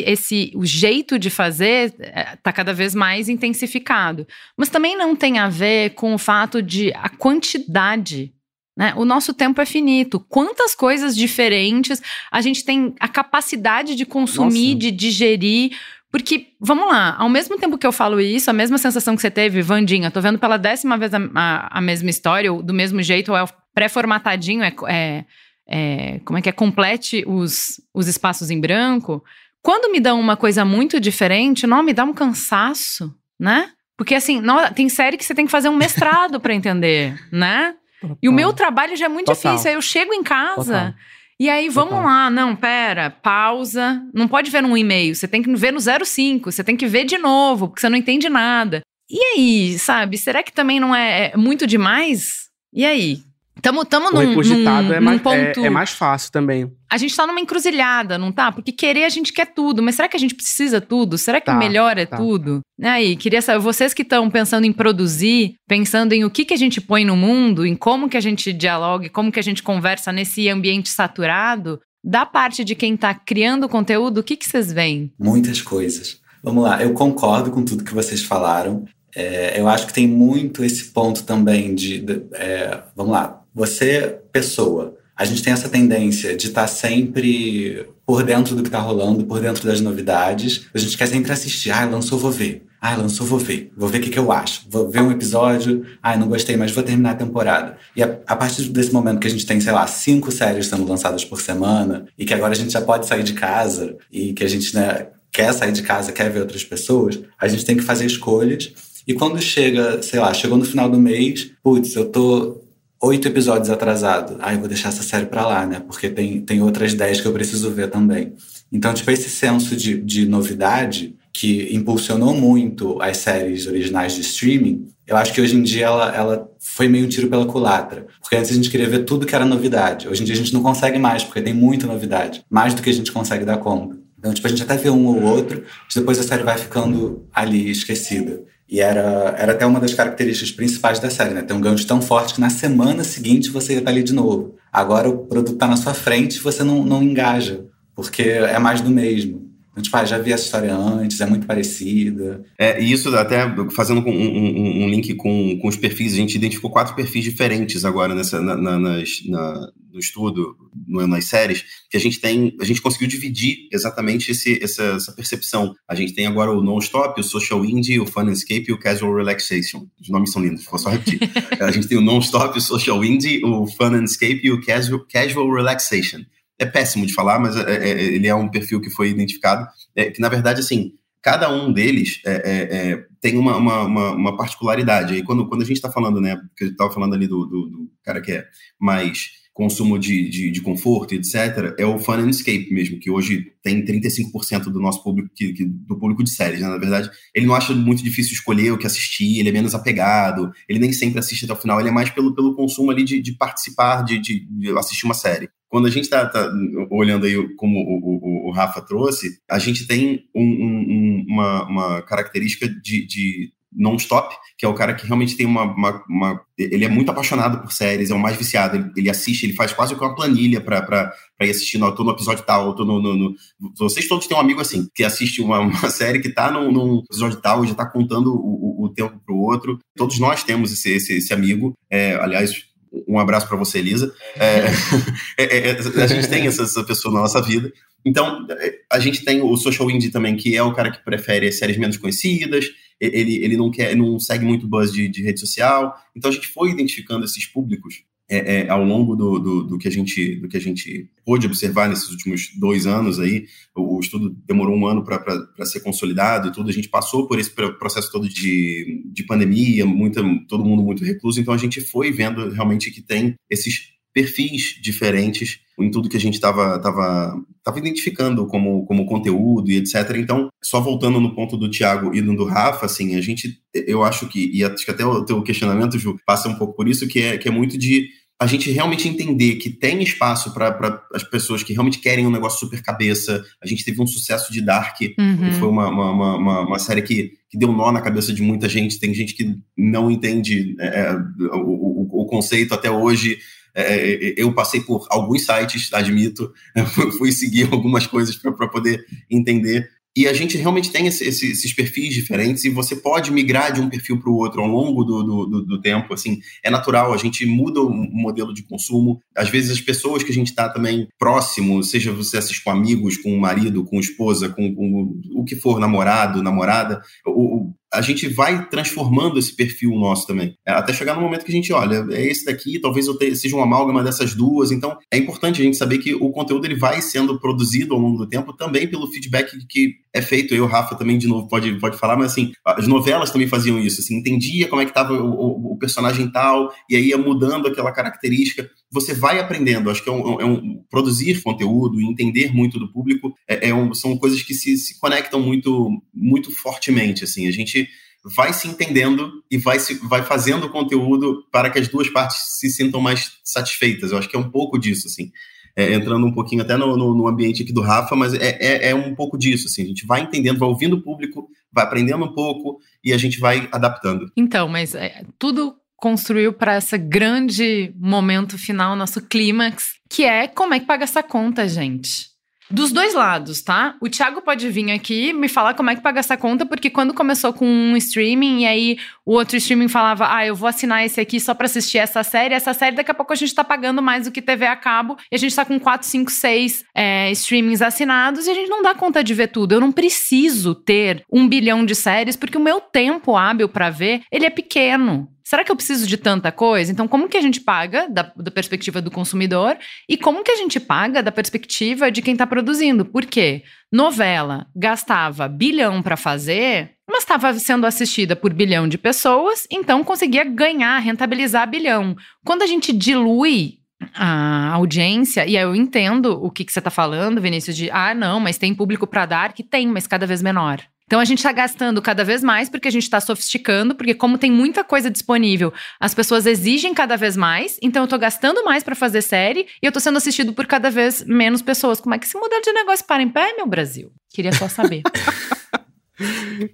esse o jeito de fazer está é, cada vez mais intensificado. Mas também não tem a ver com o fato de a quantidade. Né? O nosso tempo é finito. Quantas coisas diferentes a gente tem a capacidade de consumir, Nossa. de digerir. Porque, vamos lá, ao mesmo tempo que eu falo isso, a mesma sensação que você teve, Vandinha, tô vendo pela décima vez a, a, a mesma história, do mesmo jeito, ou é pré-formatadinho, é, é é, como é que é, complete os, os espaços em branco. Quando me dão uma coisa muito diferente, não, me dá um cansaço, né? Porque assim, não, tem série que você tem que fazer um mestrado para entender, né? Total. E o meu trabalho já é muito Total. difícil. Aí eu chego em casa Total. e aí vamos lá, não, pera, pausa. Não pode ver num e-mail, você tem que ver no 05, você tem que ver de novo, porque você não entende nada. E aí, sabe? Será que também não é, é muito demais? E aí? Tamo, tamo num, regurgitado num, é, num mais, ponto... é, é, mais fácil também. A gente tá numa encruzilhada, não tá? Porque querer a gente quer tudo, mas será que a gente precisa tudo? Será que tá, o melhor é tá. tudo? Aí, queria saber, vocês que estão pensando em produzir, pensando em o que, que a gente põe no mundo, em como que a gente dialoga, como que a gente conversa nesse ambiente saturado, da parte de quem tá criando conteúdo, o que, que vocês veem? Muitas coisas. Vamos lá, eu concordo com tudo que vocês falaram. É, eu acho que tem muito esse ponto também de. de é, vamos lá, você, pessoa, a gente tem essa tendência de estar tá sempre por dentro do que está rolando, por dentro das novidades. A gente quer sempre assistir. Ah, lançou, vou ver. Ah, lançou, vou ver. Vou ver o que, que eu acho. Vou ver um episódio. Ah, não gostei, mas vou terminar a temporada. E a, a, partir desse momento que a gente tem, sei lá, cinco séries sendo lançadas por semana, e que agora a gente já pode sair de casa, e que a gente né, quer sair de casa, quer ver outras pessoas, a gente tem que fazer escolhas. E quando chega, sei lá, chegou no final do mês, putz, eu tô oito episódios atrasado. Ah, eu vou deixar essa série pra lá, né? Porque tem, tem outras dez que eu preciso ver também. Então, tipo, esse senso de, de novidade que impulsionou muito as séries originais de streaming, eu acho que hoje em dia ela, ela foi meio um tiro pela culatra. Porque antes a gente queria ver tudo que era novidade. Hoje em dia a gente não consegue mais, porque tem muita novidade. Mais do que a gente consegue dar conta. Então, tipo, a gente até vê um ou outro, depois a série vai ficando ali esquecida. E era, era até uma das características principais da série, né? Ter um gancho tão forte que na semana seguinte você estar ali de novo. Agora o produto está na sua frente e você não, não engaja, porque é mais do mesmo. Tipo, ah, já vi essa história antes, é muito parecida. É, e isso até fazendo um, um, um, link com, com os perfis, a gente identificou quatro perfis diferentes agora nessa, na, na, nas, na, no estudo, no, nas séries, que a gente tem, a gente conseguiu dividir exatamente esse, essa, essa percepção. A gente tem agora o non-stop, o social indie, o fun escape e o casual relaxation. Os nomes são lindos, vou só repetir. a gente tem o non-stop, o social indie, o fun escape e o casual, casual relaxation é péssimo de falar, mas é, é, é, ele é um perfil que foi identificado, é, que na verdade, assim, cada um deles é, é tem uma, uma, uma, particularidade. Aí quando, quando a gente está falando, né, que eu estava falando ali do, do, do, cara que é mais consumo de, de, de, conforto, etc., é o Fun and Escape mesmo, que hoje tem 35% do nosso público, que, que, do público de séries, né? Na verdade, ele não acha muito difícil escolher o que assistir, ele é menos apegado, ele nem sempre assiste até o final, ele é mais pelo, pelo consumo ali de, de participar, de, de, de assistir uma série. Quando a gente está tá olhando aí como o, o, o, Rafa trouxe, a gente tem um, um, uma, uma característica de, de non-stop, que é o cara que realmente tem uma, uma, uma, Ele é muito apaixonado por séries, é o mais viciado. Ele, ele assiste, ele faz quase que uma planilha para ir assistindo. Eu tô no episódio tal, eu tô no, no, no, Vocês todos têm um amigo assim, que assiste uma, uma série que tá num, num episódio tal e já tá contando o, o, o tempo pro outro. Todos nós temos esse, esse, esse amigo. É, aliás, um abraço para você, Elisa. É, é, é, a gente tem essa, essa, pessoa na nossa vida. Então, a gente tem o social indie também, que é o cara que prefere séries menos conhecidas, ele, ele não quer, não segue muito buzz de, de rede social. Então, a gente foi identificando esses públicos é, é, ao longo do, do, do, que a gente, do que a gente pôde observar nesses últimos dois anos aí, o, o estudo demorou um ano para ser consolidado e tudo, a gente passou por esse processo todo de, de pandemia, muita, todo mundo muito recluso, então a gente foi vendo realmente que tem esses perfis diferentes em tudo que a gente estava tava, tava identificando como, como conteúdo e etc. Então, só voltando no ponto do Tiago e do Rafa, assim, a gente, eu acho que, e acho que até o teu questionamento, Ju, passa um pouco por isso, que é, que é muito de a gente realmente entender que tem espaço para as pessoas que realmente querem um negócio super cabeça. A gente teve um sucesso de Dark, uhum. que foi uma, uma, uma, uma, série que, que deu nó na cabeça de muita gente. Tem gente que não entende é, é o, o, o, conceito até hoje. É, é, eu passei por alguns sites, admito, fui seguir algumas coisas para poder entender. E a gente realmente tem esse, esse, esses perfis diferentes e você pode migrar de um perfil para o outro ao longo do, do, do, tempo. Assim, é natural, a gente muda o modelo de consumo. Às vezes as pessoas que a gente está também próximo, seja você assiste com amigos, com o marido, com esposa, com, com o que for, namorado, namorada, o, a gente vai transformando esse perfil nosso também. É, até chegar no momento que a gente olha, é esse daqui, talvez eu te, seja uma amálgama dessas duas. Então, é importante a gente saber que o conteúdo ele vai sendo produzido ao longo do tempo também pelo feedback que é feito. Eu, Rafa, também, de novo, pode, pode falar, mas assim, as novelas também faziam isso. Assim, entendia como é que estava o, o, o, personagem tal, e aí ia mudando aquela característica. Você vai aprendendo. Acho que é um, é um produzir conteúdo entender muito do público é, é um, são coisas que se, se conectam muito, muito fortemente. Assim, a gente vai se entendendo e vai, se, vai fazendo conteúdo para que as duas partes se sintam mais satisfeitas. Eu acho que é um pouco disso, assim. É, entrando um pouquinho até no, no, no, ambiente aqui do Rafa, mas é, é, é, um pouco disso, assim. A gente vai entendendo, vai ouvindo o público, vai aprendendo um pouco e a gente vai adaptando. Então, mas é, tudo construiu para esse grande momento final, nosso clímax, que é como é que paga essa conta, gente? Dos dois lados, tá? O Thiago pode vir aqui me falar como é que paga essa conta, porque quando começou com um streaming e aí o outro streaming falava, ah, eu vou assinar esse aqui só pra assistir essa série, essa série daqui a pouco a gente tá pagando mais do que TV a cabo e a gente tá com 4, 5, 6 é, streamings assinados e a gente não dá conta de ver tudo. Eu não preciso ter um bilhão de séries porque o meu tempo hábil para ver, ele é pequeno. Será que eu preciso de tanta coisa? Então, como que a gente paga da, da perspectiva do consumidor e como que a gente paga da perspectiva de quem está produzindo? Por quê? Novela gastava bilhão para fazer, mas estava sendo assistida por bilhão de pessoas, então conseguia ganhar, rentabilizar bilhão. Quando a gente dilui a audiência, e aí eu entendo o que, que você está falando, Vinícius, de ah, não, mas tem público para dar, que tem, mas cada vez menor. Então a gente está gastando cada vez mais porque a gente está sofisticando, porque como tem muita coisa disponível, as pessoas exigem cada vez mais. Então eu estou gastando mais para fazer série e eu estou sendo assistido por cada vez menos pessoas. Como é que esse modelo de negócio para em pé, meu Brasil? Queria só saber.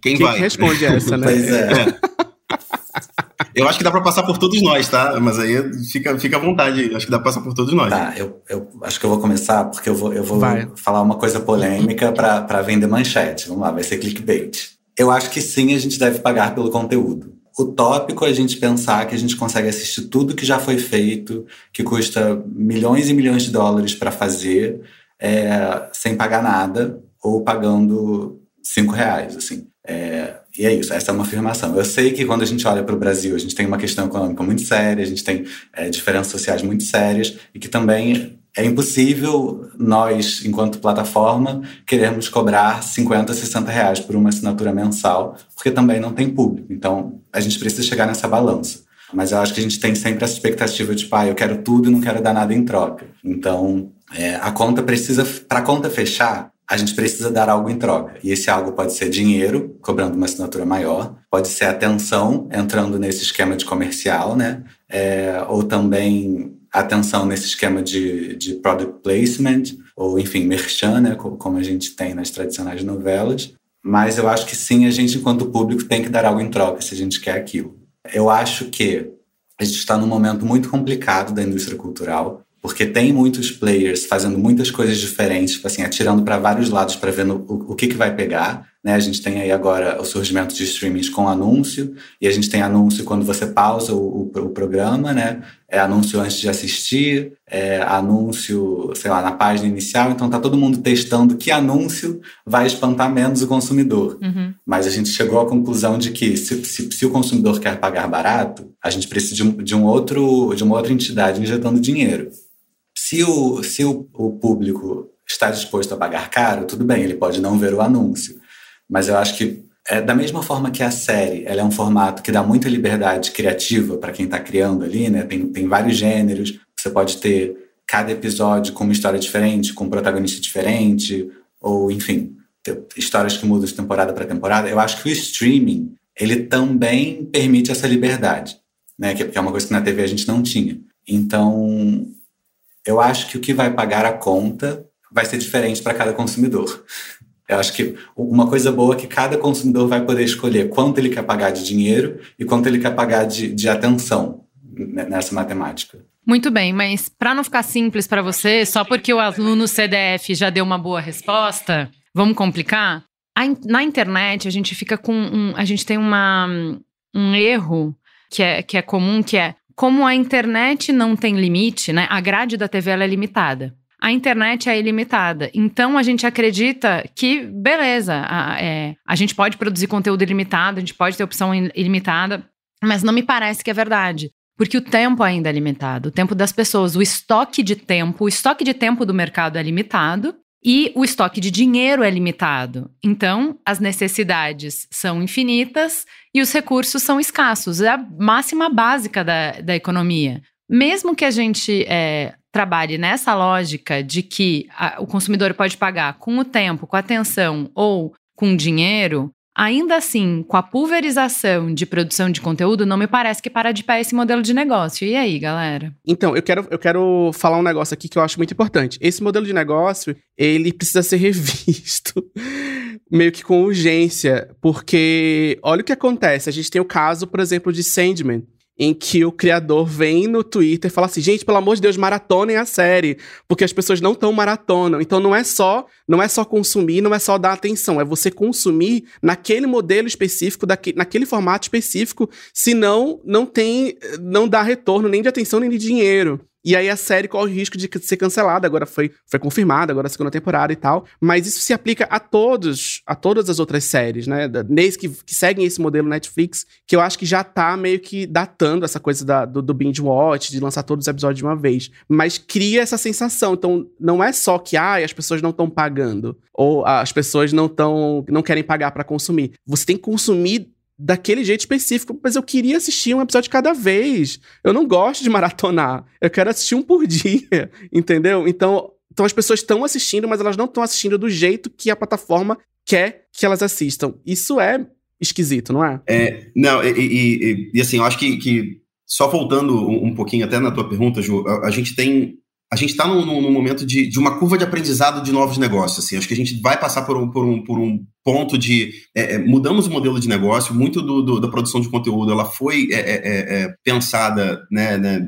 Quem, Quem vai? responde essa, né? Pois é. Eu acho que dá para passar por todos nós, tá? Mas aí fica, fica à vontade. Acho que dá para passar por todos nós. Tá, eu, eu acho que eu vou começar porque eu vou, eu vou falar uma coisa polêmica para vender manchete. Vamos lá, vai ser clickbait. Eu acho que sim, a gente deve pagar pelo conteúdo. Utópico é a gente pensar que a gente consegue assistir tudo que já foi feito, que custa milhões e milhões de dólares para fazer, é, sem pagar nada, ou pagando cinco reais, assim. É, e é isso, essa é uma afirmação. Eu sei que quando a gente olha para o Brasil, a gente tem uma questão econômica muito séria, a gente tem é, diferenças sociais muito sérias e que também é impossível nós, enquanto plataforma, queremos cobrar 50, 60 reais por uma assinatura mensal, porque também não tem público. Então, a gente precisa chegar nessa balança. Mas eu acho que a gente tem sempre essa expectativa de, pai, eu quero tudo e não quero dar nada em troca. Então, é, a conta precisa, para a conta fechar, a gente precisa dar algo em troca. E esse algo pode ser dinheiro, cobrando uma assinatura maior, pode ser atenção, entrando nesse esquema de comercial, né? É, ou também atenção nesse esquema de, de product placement, ou enfim, merchan, né? como a gente tem nas tradicionais novelas. Mas eu acho que sim, a gente, enquanto público, tem que dar algo em troca se a gente quer aquilo. Eu acho que a gente está num momento muito complicado da indústria cultural porque tem muitos players fazendo muitas coisas diferentes, tipo assim, atirando para vários lados para ver no, o, o que, que vai pegar. Né? A gente tem aí agora o surgimento de streamings com anúncio, e a gente tem anúncio quando você pausa o, o, o programa, né? É anúncio antes de assistir, é anúncio, sei lá, na página inicial. Então tá todo mundo testando que anúncio vai espantar menos o consumidor. Uhum. Mas a gente chegou à conclusão de que se, se, se, o consumidor quer pagar barato, a gente precisa de, de um outro, de uma outra entidade injetando dinheiro. Se o, se o, o público está disposto a pagar caro, tudo bem, ele pode não ver o anúncio. Mas eu acho que é, da mesma forma que a série, ela é um formato que dá muita liberdade criativa para quem está criando ali, né? Tem, tem vários gêneros, você pode ter cada episódio com uma história diferente, com um protagonista diferente, ou enfim, histórias que mudam de temporada para temporada. Eu acho que o streaming, ele também permite essa liberdade, né? Que é uma coisa que na TV a gente não tinha. Então, eu acho que o que vai pagar a conta vai ser diferente para cada consumidor. Eu acho que uma coisa boa é que cada consumidor vai poder escolher quanto ele quer pagar de dinheiro e quanto ele quer pagar de, de atenção nessa matemática. Muito bem, mas para não ficar simples para você, só porque o aluno CDF já deu uma boa resposta, vamos complicar? Na internet a gente fica com um, a gente tem uma, um erro que é, que é comum, que é como a internet não tem limite, né? A grade da TV é limitada a internet é ilimitada. Então a gente acredita que, beleza, a, é, a gente pode produzir conteúdo ilimitado, a gente pode ter opção ilimitada, mas não me parece que é verdade. Porque o tempo ainda é limitado, o tempo das pessoas, o estoque de tempo, o estoque de tempo do mercado é limitado e o estoque de dinheiro é limitado. Então, as necessidades são infinitas e os recursos são escassos. É a máxima básica da, da economia. Mesmo que a gente é, trabalhe nessa lógica de que a, o consumidor pode pagar com o tempo, com a atenção ou com dinheiro, ainda assim, com a pulverização de produção de conteúdo, não me parece que para de pé esse modelo de negócio. E aí, galera? Então, eu quero, eu quero falar um negócio aqui que eu acho muito importante. Esse modelo de negócio, ele precisa ser revisto meio que com urgência, porque olha o que acontece. A gente tem o caso, por exemplo, de Sandman, em que o criador vem no Twitter e fala assim: gente, pelo amor de Deus, maratonem a série, porque as pessoas não estão maratonando. Então não é só não é só consumir, não é só dar atenção, é você consumir naquele modelo específico, daquele, naquele formato específico, senão não tem, não dá retorno nem de atenção nem de dinheiro. E aí a série corre o risco de ser cancelada, agora foi, foi confirmada, agora a segunda temporada e tal. Mas isso se aplica a todos, a todas as outras séries, né? Nesse que, que seguem esse modelo Netflix, que eu acho que já tá meio que datando essa coisa da, do, do binge watch, de lançar todos os episódios de uma vez. Mas cria essa sensação. Então, não é só que ah, as pessoas não estão pagando, ou as pessoas não estão não querem pagar para consumir. Você tem que consumir daquele jeito específico, mas eu queria assistir um episódio cada vez. Eu não gosto de maratonar. Eu quero assistir um por dia, entendeu? Então, então as pessoas estão assistindo, mas elas não estão assistindo do jeito que a plataforma quer que elas assistam. Isso é esquisito, não é? É, não, e, e, e assim, eu acho que, que só voltando um, um, pouquinho até na tua pergunta, Ju, a, a gente tem a gente está num, num, momento de, de, uma curva de aprendizado de novos negócios. Assim. Acho que a gente vai passar por um, por um, por um ponto de é, é, mudamos o modelo de negócio. Muito do, do, da produção de conteúdo ela foi é, é, é, é pensada né, né,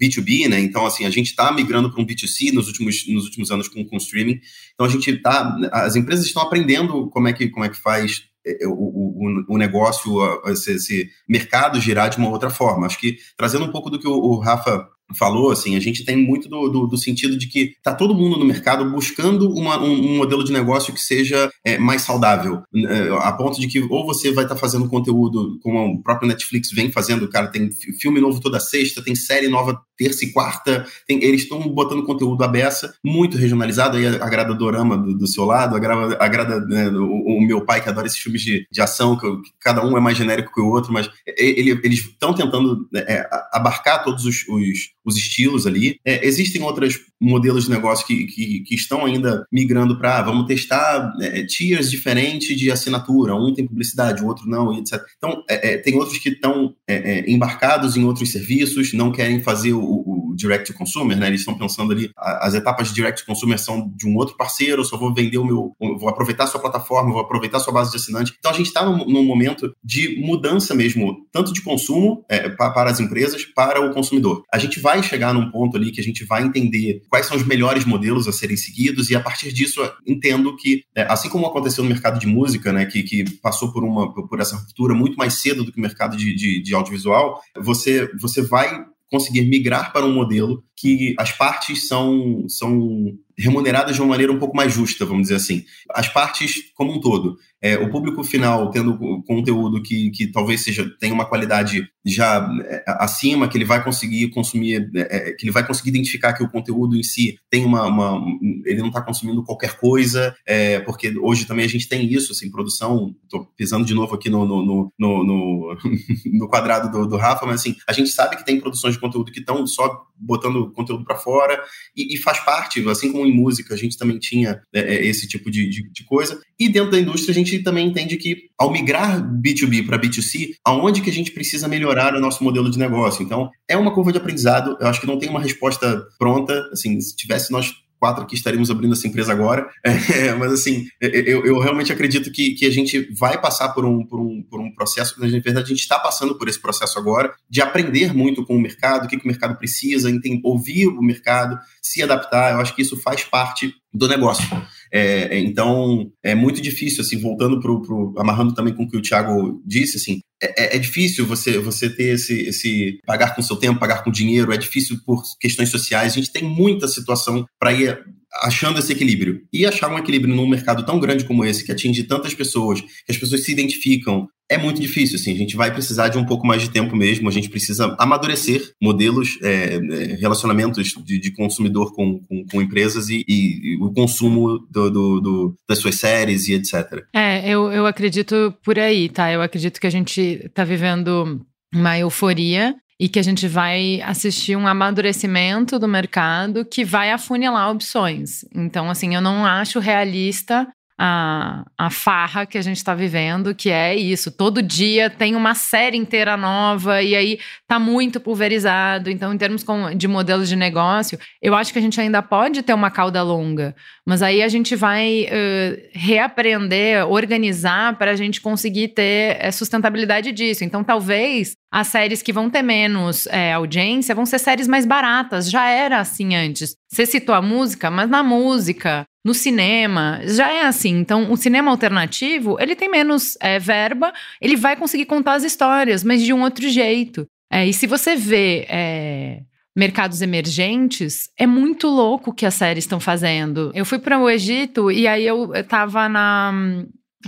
B2B, né? Então assim a gente está migrando para um B2C nos últimos, nos últimos anos com, com streaming. Então a gente está, as empresas estão aprendendo como é que como é que faz o, o, o, negócio, esse, mercado girar de uma outra forma. Acho que trazendo um pouco do que o, o Rafa falou, assim, a gente tem muito do, do, do, sentido de que está todo mundo no mercado buscando uma, um, um, modelo de negócio que seja é, mais saudável, é, a ponto de que ou você vai estar tá fazendo conteúdo, como o próprio Netflix vem fazendo, cara, tem filme novo toda sexta, tem série nova terça e quarta, tem, eles estão botando conteúdo à beça, muito regionalizado, aí agrada Dorama do, do seu lado, agrada, agrada né, o, o, meu pai que adora esses filmes de, de ação, que, que, cada um é mais genérico que o outro, mas ele, eles estão tentando é, abarcar todos os, os os estilos ali. É, existem outros modelos de negócio que, que, que estão ainda migrando para ah, vamos testar é, tiers diferentes de assinatura. Um tem publicidade, o outro não, etc. Então, é, é, tem outros que estão é, é, embarcados em outros serviços, não querem fazer o, o direct to consumer, né? Eles estão pensando ali, as etapas de direct consumer são de um outro parceiro, só vou vender o meu, vou aproveitar sua plataforma, vou aproveitar sua base de assinante. Então a gente está num, num, momento de mudança mesmo, tanto de consumo é, para as empresas, para o consumidor. A gente vai chegar num ponto ali que a gente vai entender quais são os melhores modelos a serem seguidos e a partir disso entendo que, é, assim como aconteceu no mercado de música, né, que, que passou por uma por essa ruptura muito mais cedo do que o mercado de, de, de audiovisual, você você vai conseguir migrar para um modelo que as partes são, são remuneradas de uma maneira um pouco mais justa, vamos dizer assim. As partes como um todo. É, o público final tendo conteúdo que, que talvez seja tenha uma qualidade já é, acima, que ele vai conseguir consumir, é, é, que ele vai conseguir identificar que o conteúdo em si tem uma. uma ele não está consumindo qualquer coisa, é, porque hoje também a gente tem isso, assim, produção. Estou pisando de novo aqui no, no, no, no, no quadrado do, do Rafa, mas assim, a gente sabe que tem produções de conteúdo que estão só botando conteúdo para fora e, e, faz parte, assim como em música a gente também tinha é, é, esse tipo de, de, de, coisa. E dentro da indústria a gente também entende que ao migrar B2B para B2C, aonde que a gente precisa melhorar o nosso modelo de negócio? Então, é uma curva de aprendizado. Eu acho que não tem uma resposta pronta. Assim, se tivesse nós quatro aqui estaríamos abrindo essa empresa agora. É, mas, assim, eu, eu realmente acredito que, que a gente vai passar por um, por um, por um processo, na verdade, a gente está passando por esse processo agora, de aprender muito com o mercado, o que, que o mercado precisa, entender, ouvir o mercado, se adaptar. Eu acho que isso faz parte do negócio. É, então, é muito difícil, assim, voltando para o. amarrando também com o que o Thiago disse, assim, é, é, difícil você, você ter esse, esse. pagar com seu tempo, pagar com dinheiro, é difícil por questões sociais. A gente tem muita situação para ir achando esse equilíbrio. E achar um equilíbrio num mercado tão grande como esse, que atinge tantas pessoas, que as pessoas se identificam, é muito difícil, assim, a gente vai precisar de um pouco mais de tempo mesmo, a gente precisa amadurecer modelos, é, é, relacionamentos de, de consumidor com, com, com empresas e, e, o consumo do, do, do, das suas séries e etc. É, eu, eu acredito por aí, tá? Eu acredito que a gente está vivendo uma euforia e que a gente vai assistir um amadurecimento do mercado que vai afunilar opções. Então, assim, eu não acho realista a, a farra que a gente está vivendo, que é isso. Todo dia tem uma série inteira nova e aí tá muito pulverizado. Então, em termos de modelos de negócio, eu acho que a gente ainda pode ter uma cauda longa, mas aí a gente vai uh, reaprender, organizar para a gente conseguir ter eh, sustentabilidade disso. Então, talvez as séries que vão ter menos é, audiência vão ser séries mais baratas. Já era assim antes. Você citou a música, mas na música, no cinema, já é assim. Então, o cinema alternativo, ele tem menos é, verba, ele vai conseguir contar as histórias, mas de um outro jeito. É, e se você vê é, mercados emergentes, é muito louco o que as séries estão fazendo. Eu fui para o Egito e aí eu, eu tava na.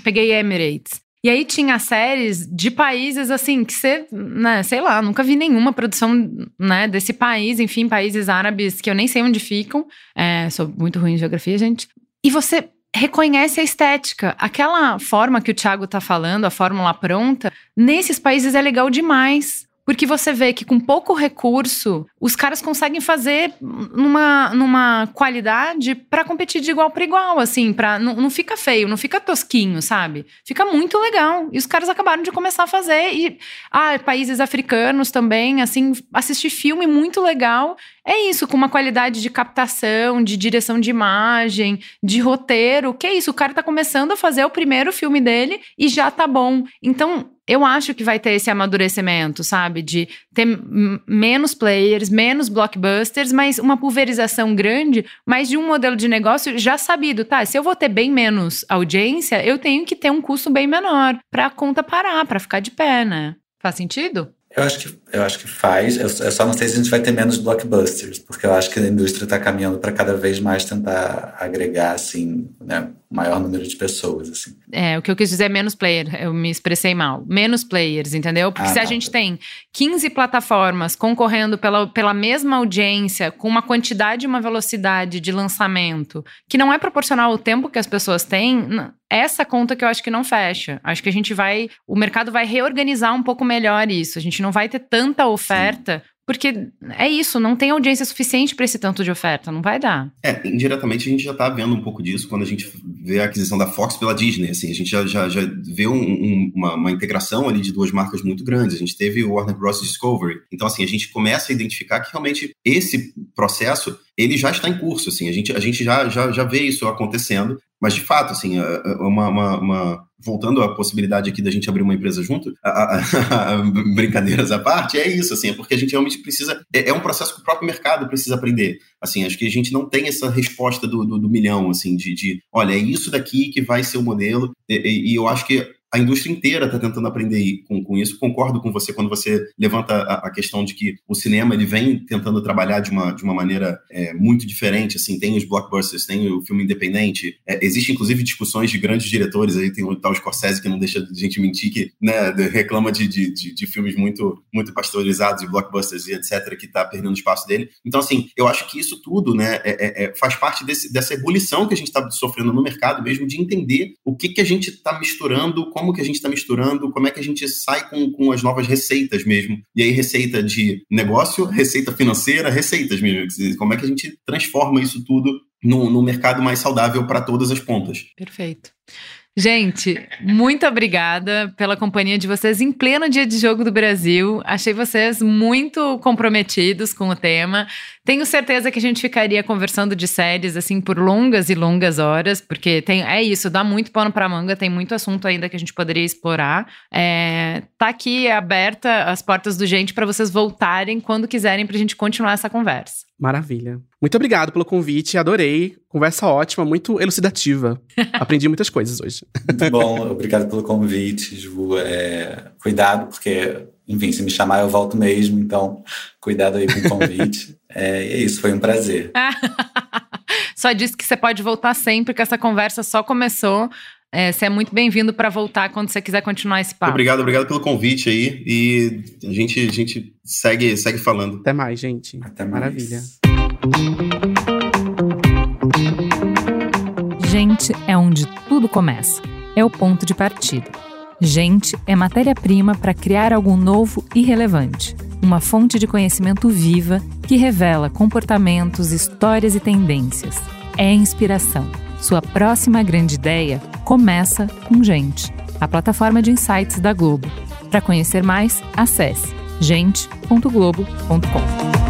Peguei Emirates. E aí tinha séries de países assim que você, né, sei lá, nunca vi nenhuma produção, né, desse país, enfim, países árabes que eu nem sei onde ficam. É, sou muito ruim em geografia, gente. E você reconhece a estética. Aquela forma que o Thiago tá falando, a fórmula pronta, nesses países é legal demais. Porque você vê que com pouco recurso, os caras conseguem fazer numa, numa qualidade para competir de igual para igual, assim, para não, não fica feio, não fica tosquinho, sabe? Fica muito legal. E os caras acabaram de começar a fazer e ah, países africanos também, assim, assistir filme muito legal. É isso, com uma qualidade de captação, de direção de imagem, de roteiro. Que é isso, o cara tá começando a fazer o primeiro filme dele e já tá bom. Então, eu acho que vai ter esse amadurecimento, sabe? De ter menos players, menos blockbusters, mas uma pulverização grande, mas de um modelo de negócio já sabido, tá? Se eu vou ter bem menos audiência, eu tenho que ter um custo bem menor para a conta parar, para ficar de pé, né? Faz sentido? Eu acho que, eu acho que faz. Eu, eu, só não sei se a gente vai ter menos blockbusters, porque eu acho que a indústria está caminhando para cada vez mais tentar agregar, assim, né, maior número de pessoas, assim. É, o que eu quis dizer é menos player, eu me expressei mal. Menos players, entendeu? Porque ah, se a gente tem 15 plataformas concorrendo pela, pela mesma audiência, com uma quantidade e uma velocidade de lançamento que não é proporcional ao tempo que as pessoas têm, essa conta que eu acho que não fecha. Acho que a gente vai, o mercado vai reorganizar um pouco melhor isso. A gente não vai ter tanta oferta Sim. Porque é isso, não tem audiência suficiente para esse tanto de oferta, não vai dar. É, indiretamente a gente já está vendo um pouco disso quando a gente vê a aquisição da Fox pela Disney, assim, a gente já, já, já vê um, um, uma, uma, integração ali de duas marcas muito grandes. A gente teve o Warner Bros. Discovery. Então, assim, a gente começa a identificar que realmente esse processo ele já está em curso, assim, a gente, a gente já, já, já vê isso acontecendo, mas de fato, assim, é, é uma, uma, uma voltando à possibilidade aqui da gente abrir uma empresa junto, a, a, a, brincadeiras à parte, é isso, assim, é porque a gente realmente precisa, é, é, um processo que o próprio mercado precisa aprender, assim, acho que a gente não tem essa resposta do, do, do milhão, assim, de, de, olha, é isso daqui que vai ser o modelo, e, e, e eu acho que a indústria inteira está tentando aprender com, com isso. Concordo com você quando você levanta a, a, questão de que o cinema ele vem tentando trabalhar de uma, de uma maneira é, muito diferente. Assim, tem os blockbusters, tem o filme independente. É, Existem, inclusive, discussões de grandes diretores. Aí tem o tal Scorsese que não deixa a gente mentir, que né, reclama de, de, de, de, filmes muito, muito pasteurizados, e blockbusters e etc., que está perdendo espaço dele. Então, assim, eu acho que isso tudo né, é, é, é faz parte desse, dessa ebulição que a gente está sofrendo no mercado mesmo, de entender o que, que a gente está misturando com como que a gente está misturando, como é que a gente sai com, com as novas receitas mesmo. E aí, receita de negócio, receita financeira, receitas mesmo. Como é que a gente transforma isso tudo no, no mercado mais saudável para todas as pontas. Perfeito. Gente, muito obrigada pela companhia de vocês em pleno dia de jogo do Brasil. Achei vocês muito comprometidos com o tema. Tenho certeza que a gente ficaria conversando de séries assim por longas e longas horas, porque tem é isso, dá muito pano para manga, tem muito assunto ainda que a gente poderia explorar. É, tá aqui aberta as portas do gente para vocês voltarem quando quiserem para a gente continuar essa conversa. Maravilha. Muito obrigado pelo convite, adorei. Conversa ótima, muito elucidativa. Aprendi muitas coisas hoje. Muito bom, obrigado pelo convite, Ju. É, cuidado, porque, enfim, se me chamar eu volto mesmo, então cuidado aí com o convite. é, é isso, foi um prazer. só disse que você pode voltar sempre, que essa conversa só começou. É, você é muito bem-vindo para voltar quando você quiser continuar esse papo. Obrigado, obrigado pelo convite aí. E a gente, a gente segue, segue falando. Até mais, gente. Até mais. Maravilha. Gente é onde tudo começa. É o ponto de partida. Gente é matéria-prima para criar algo novo e relevante. Uma fonte de conhecimento viva que revela comportamentos, histórias e tendências. É inspiração. Sua próxima grande ideia começa com Gente, a plataforma de insights da Globo. Para conhecer mais, acesse gente.globo.com.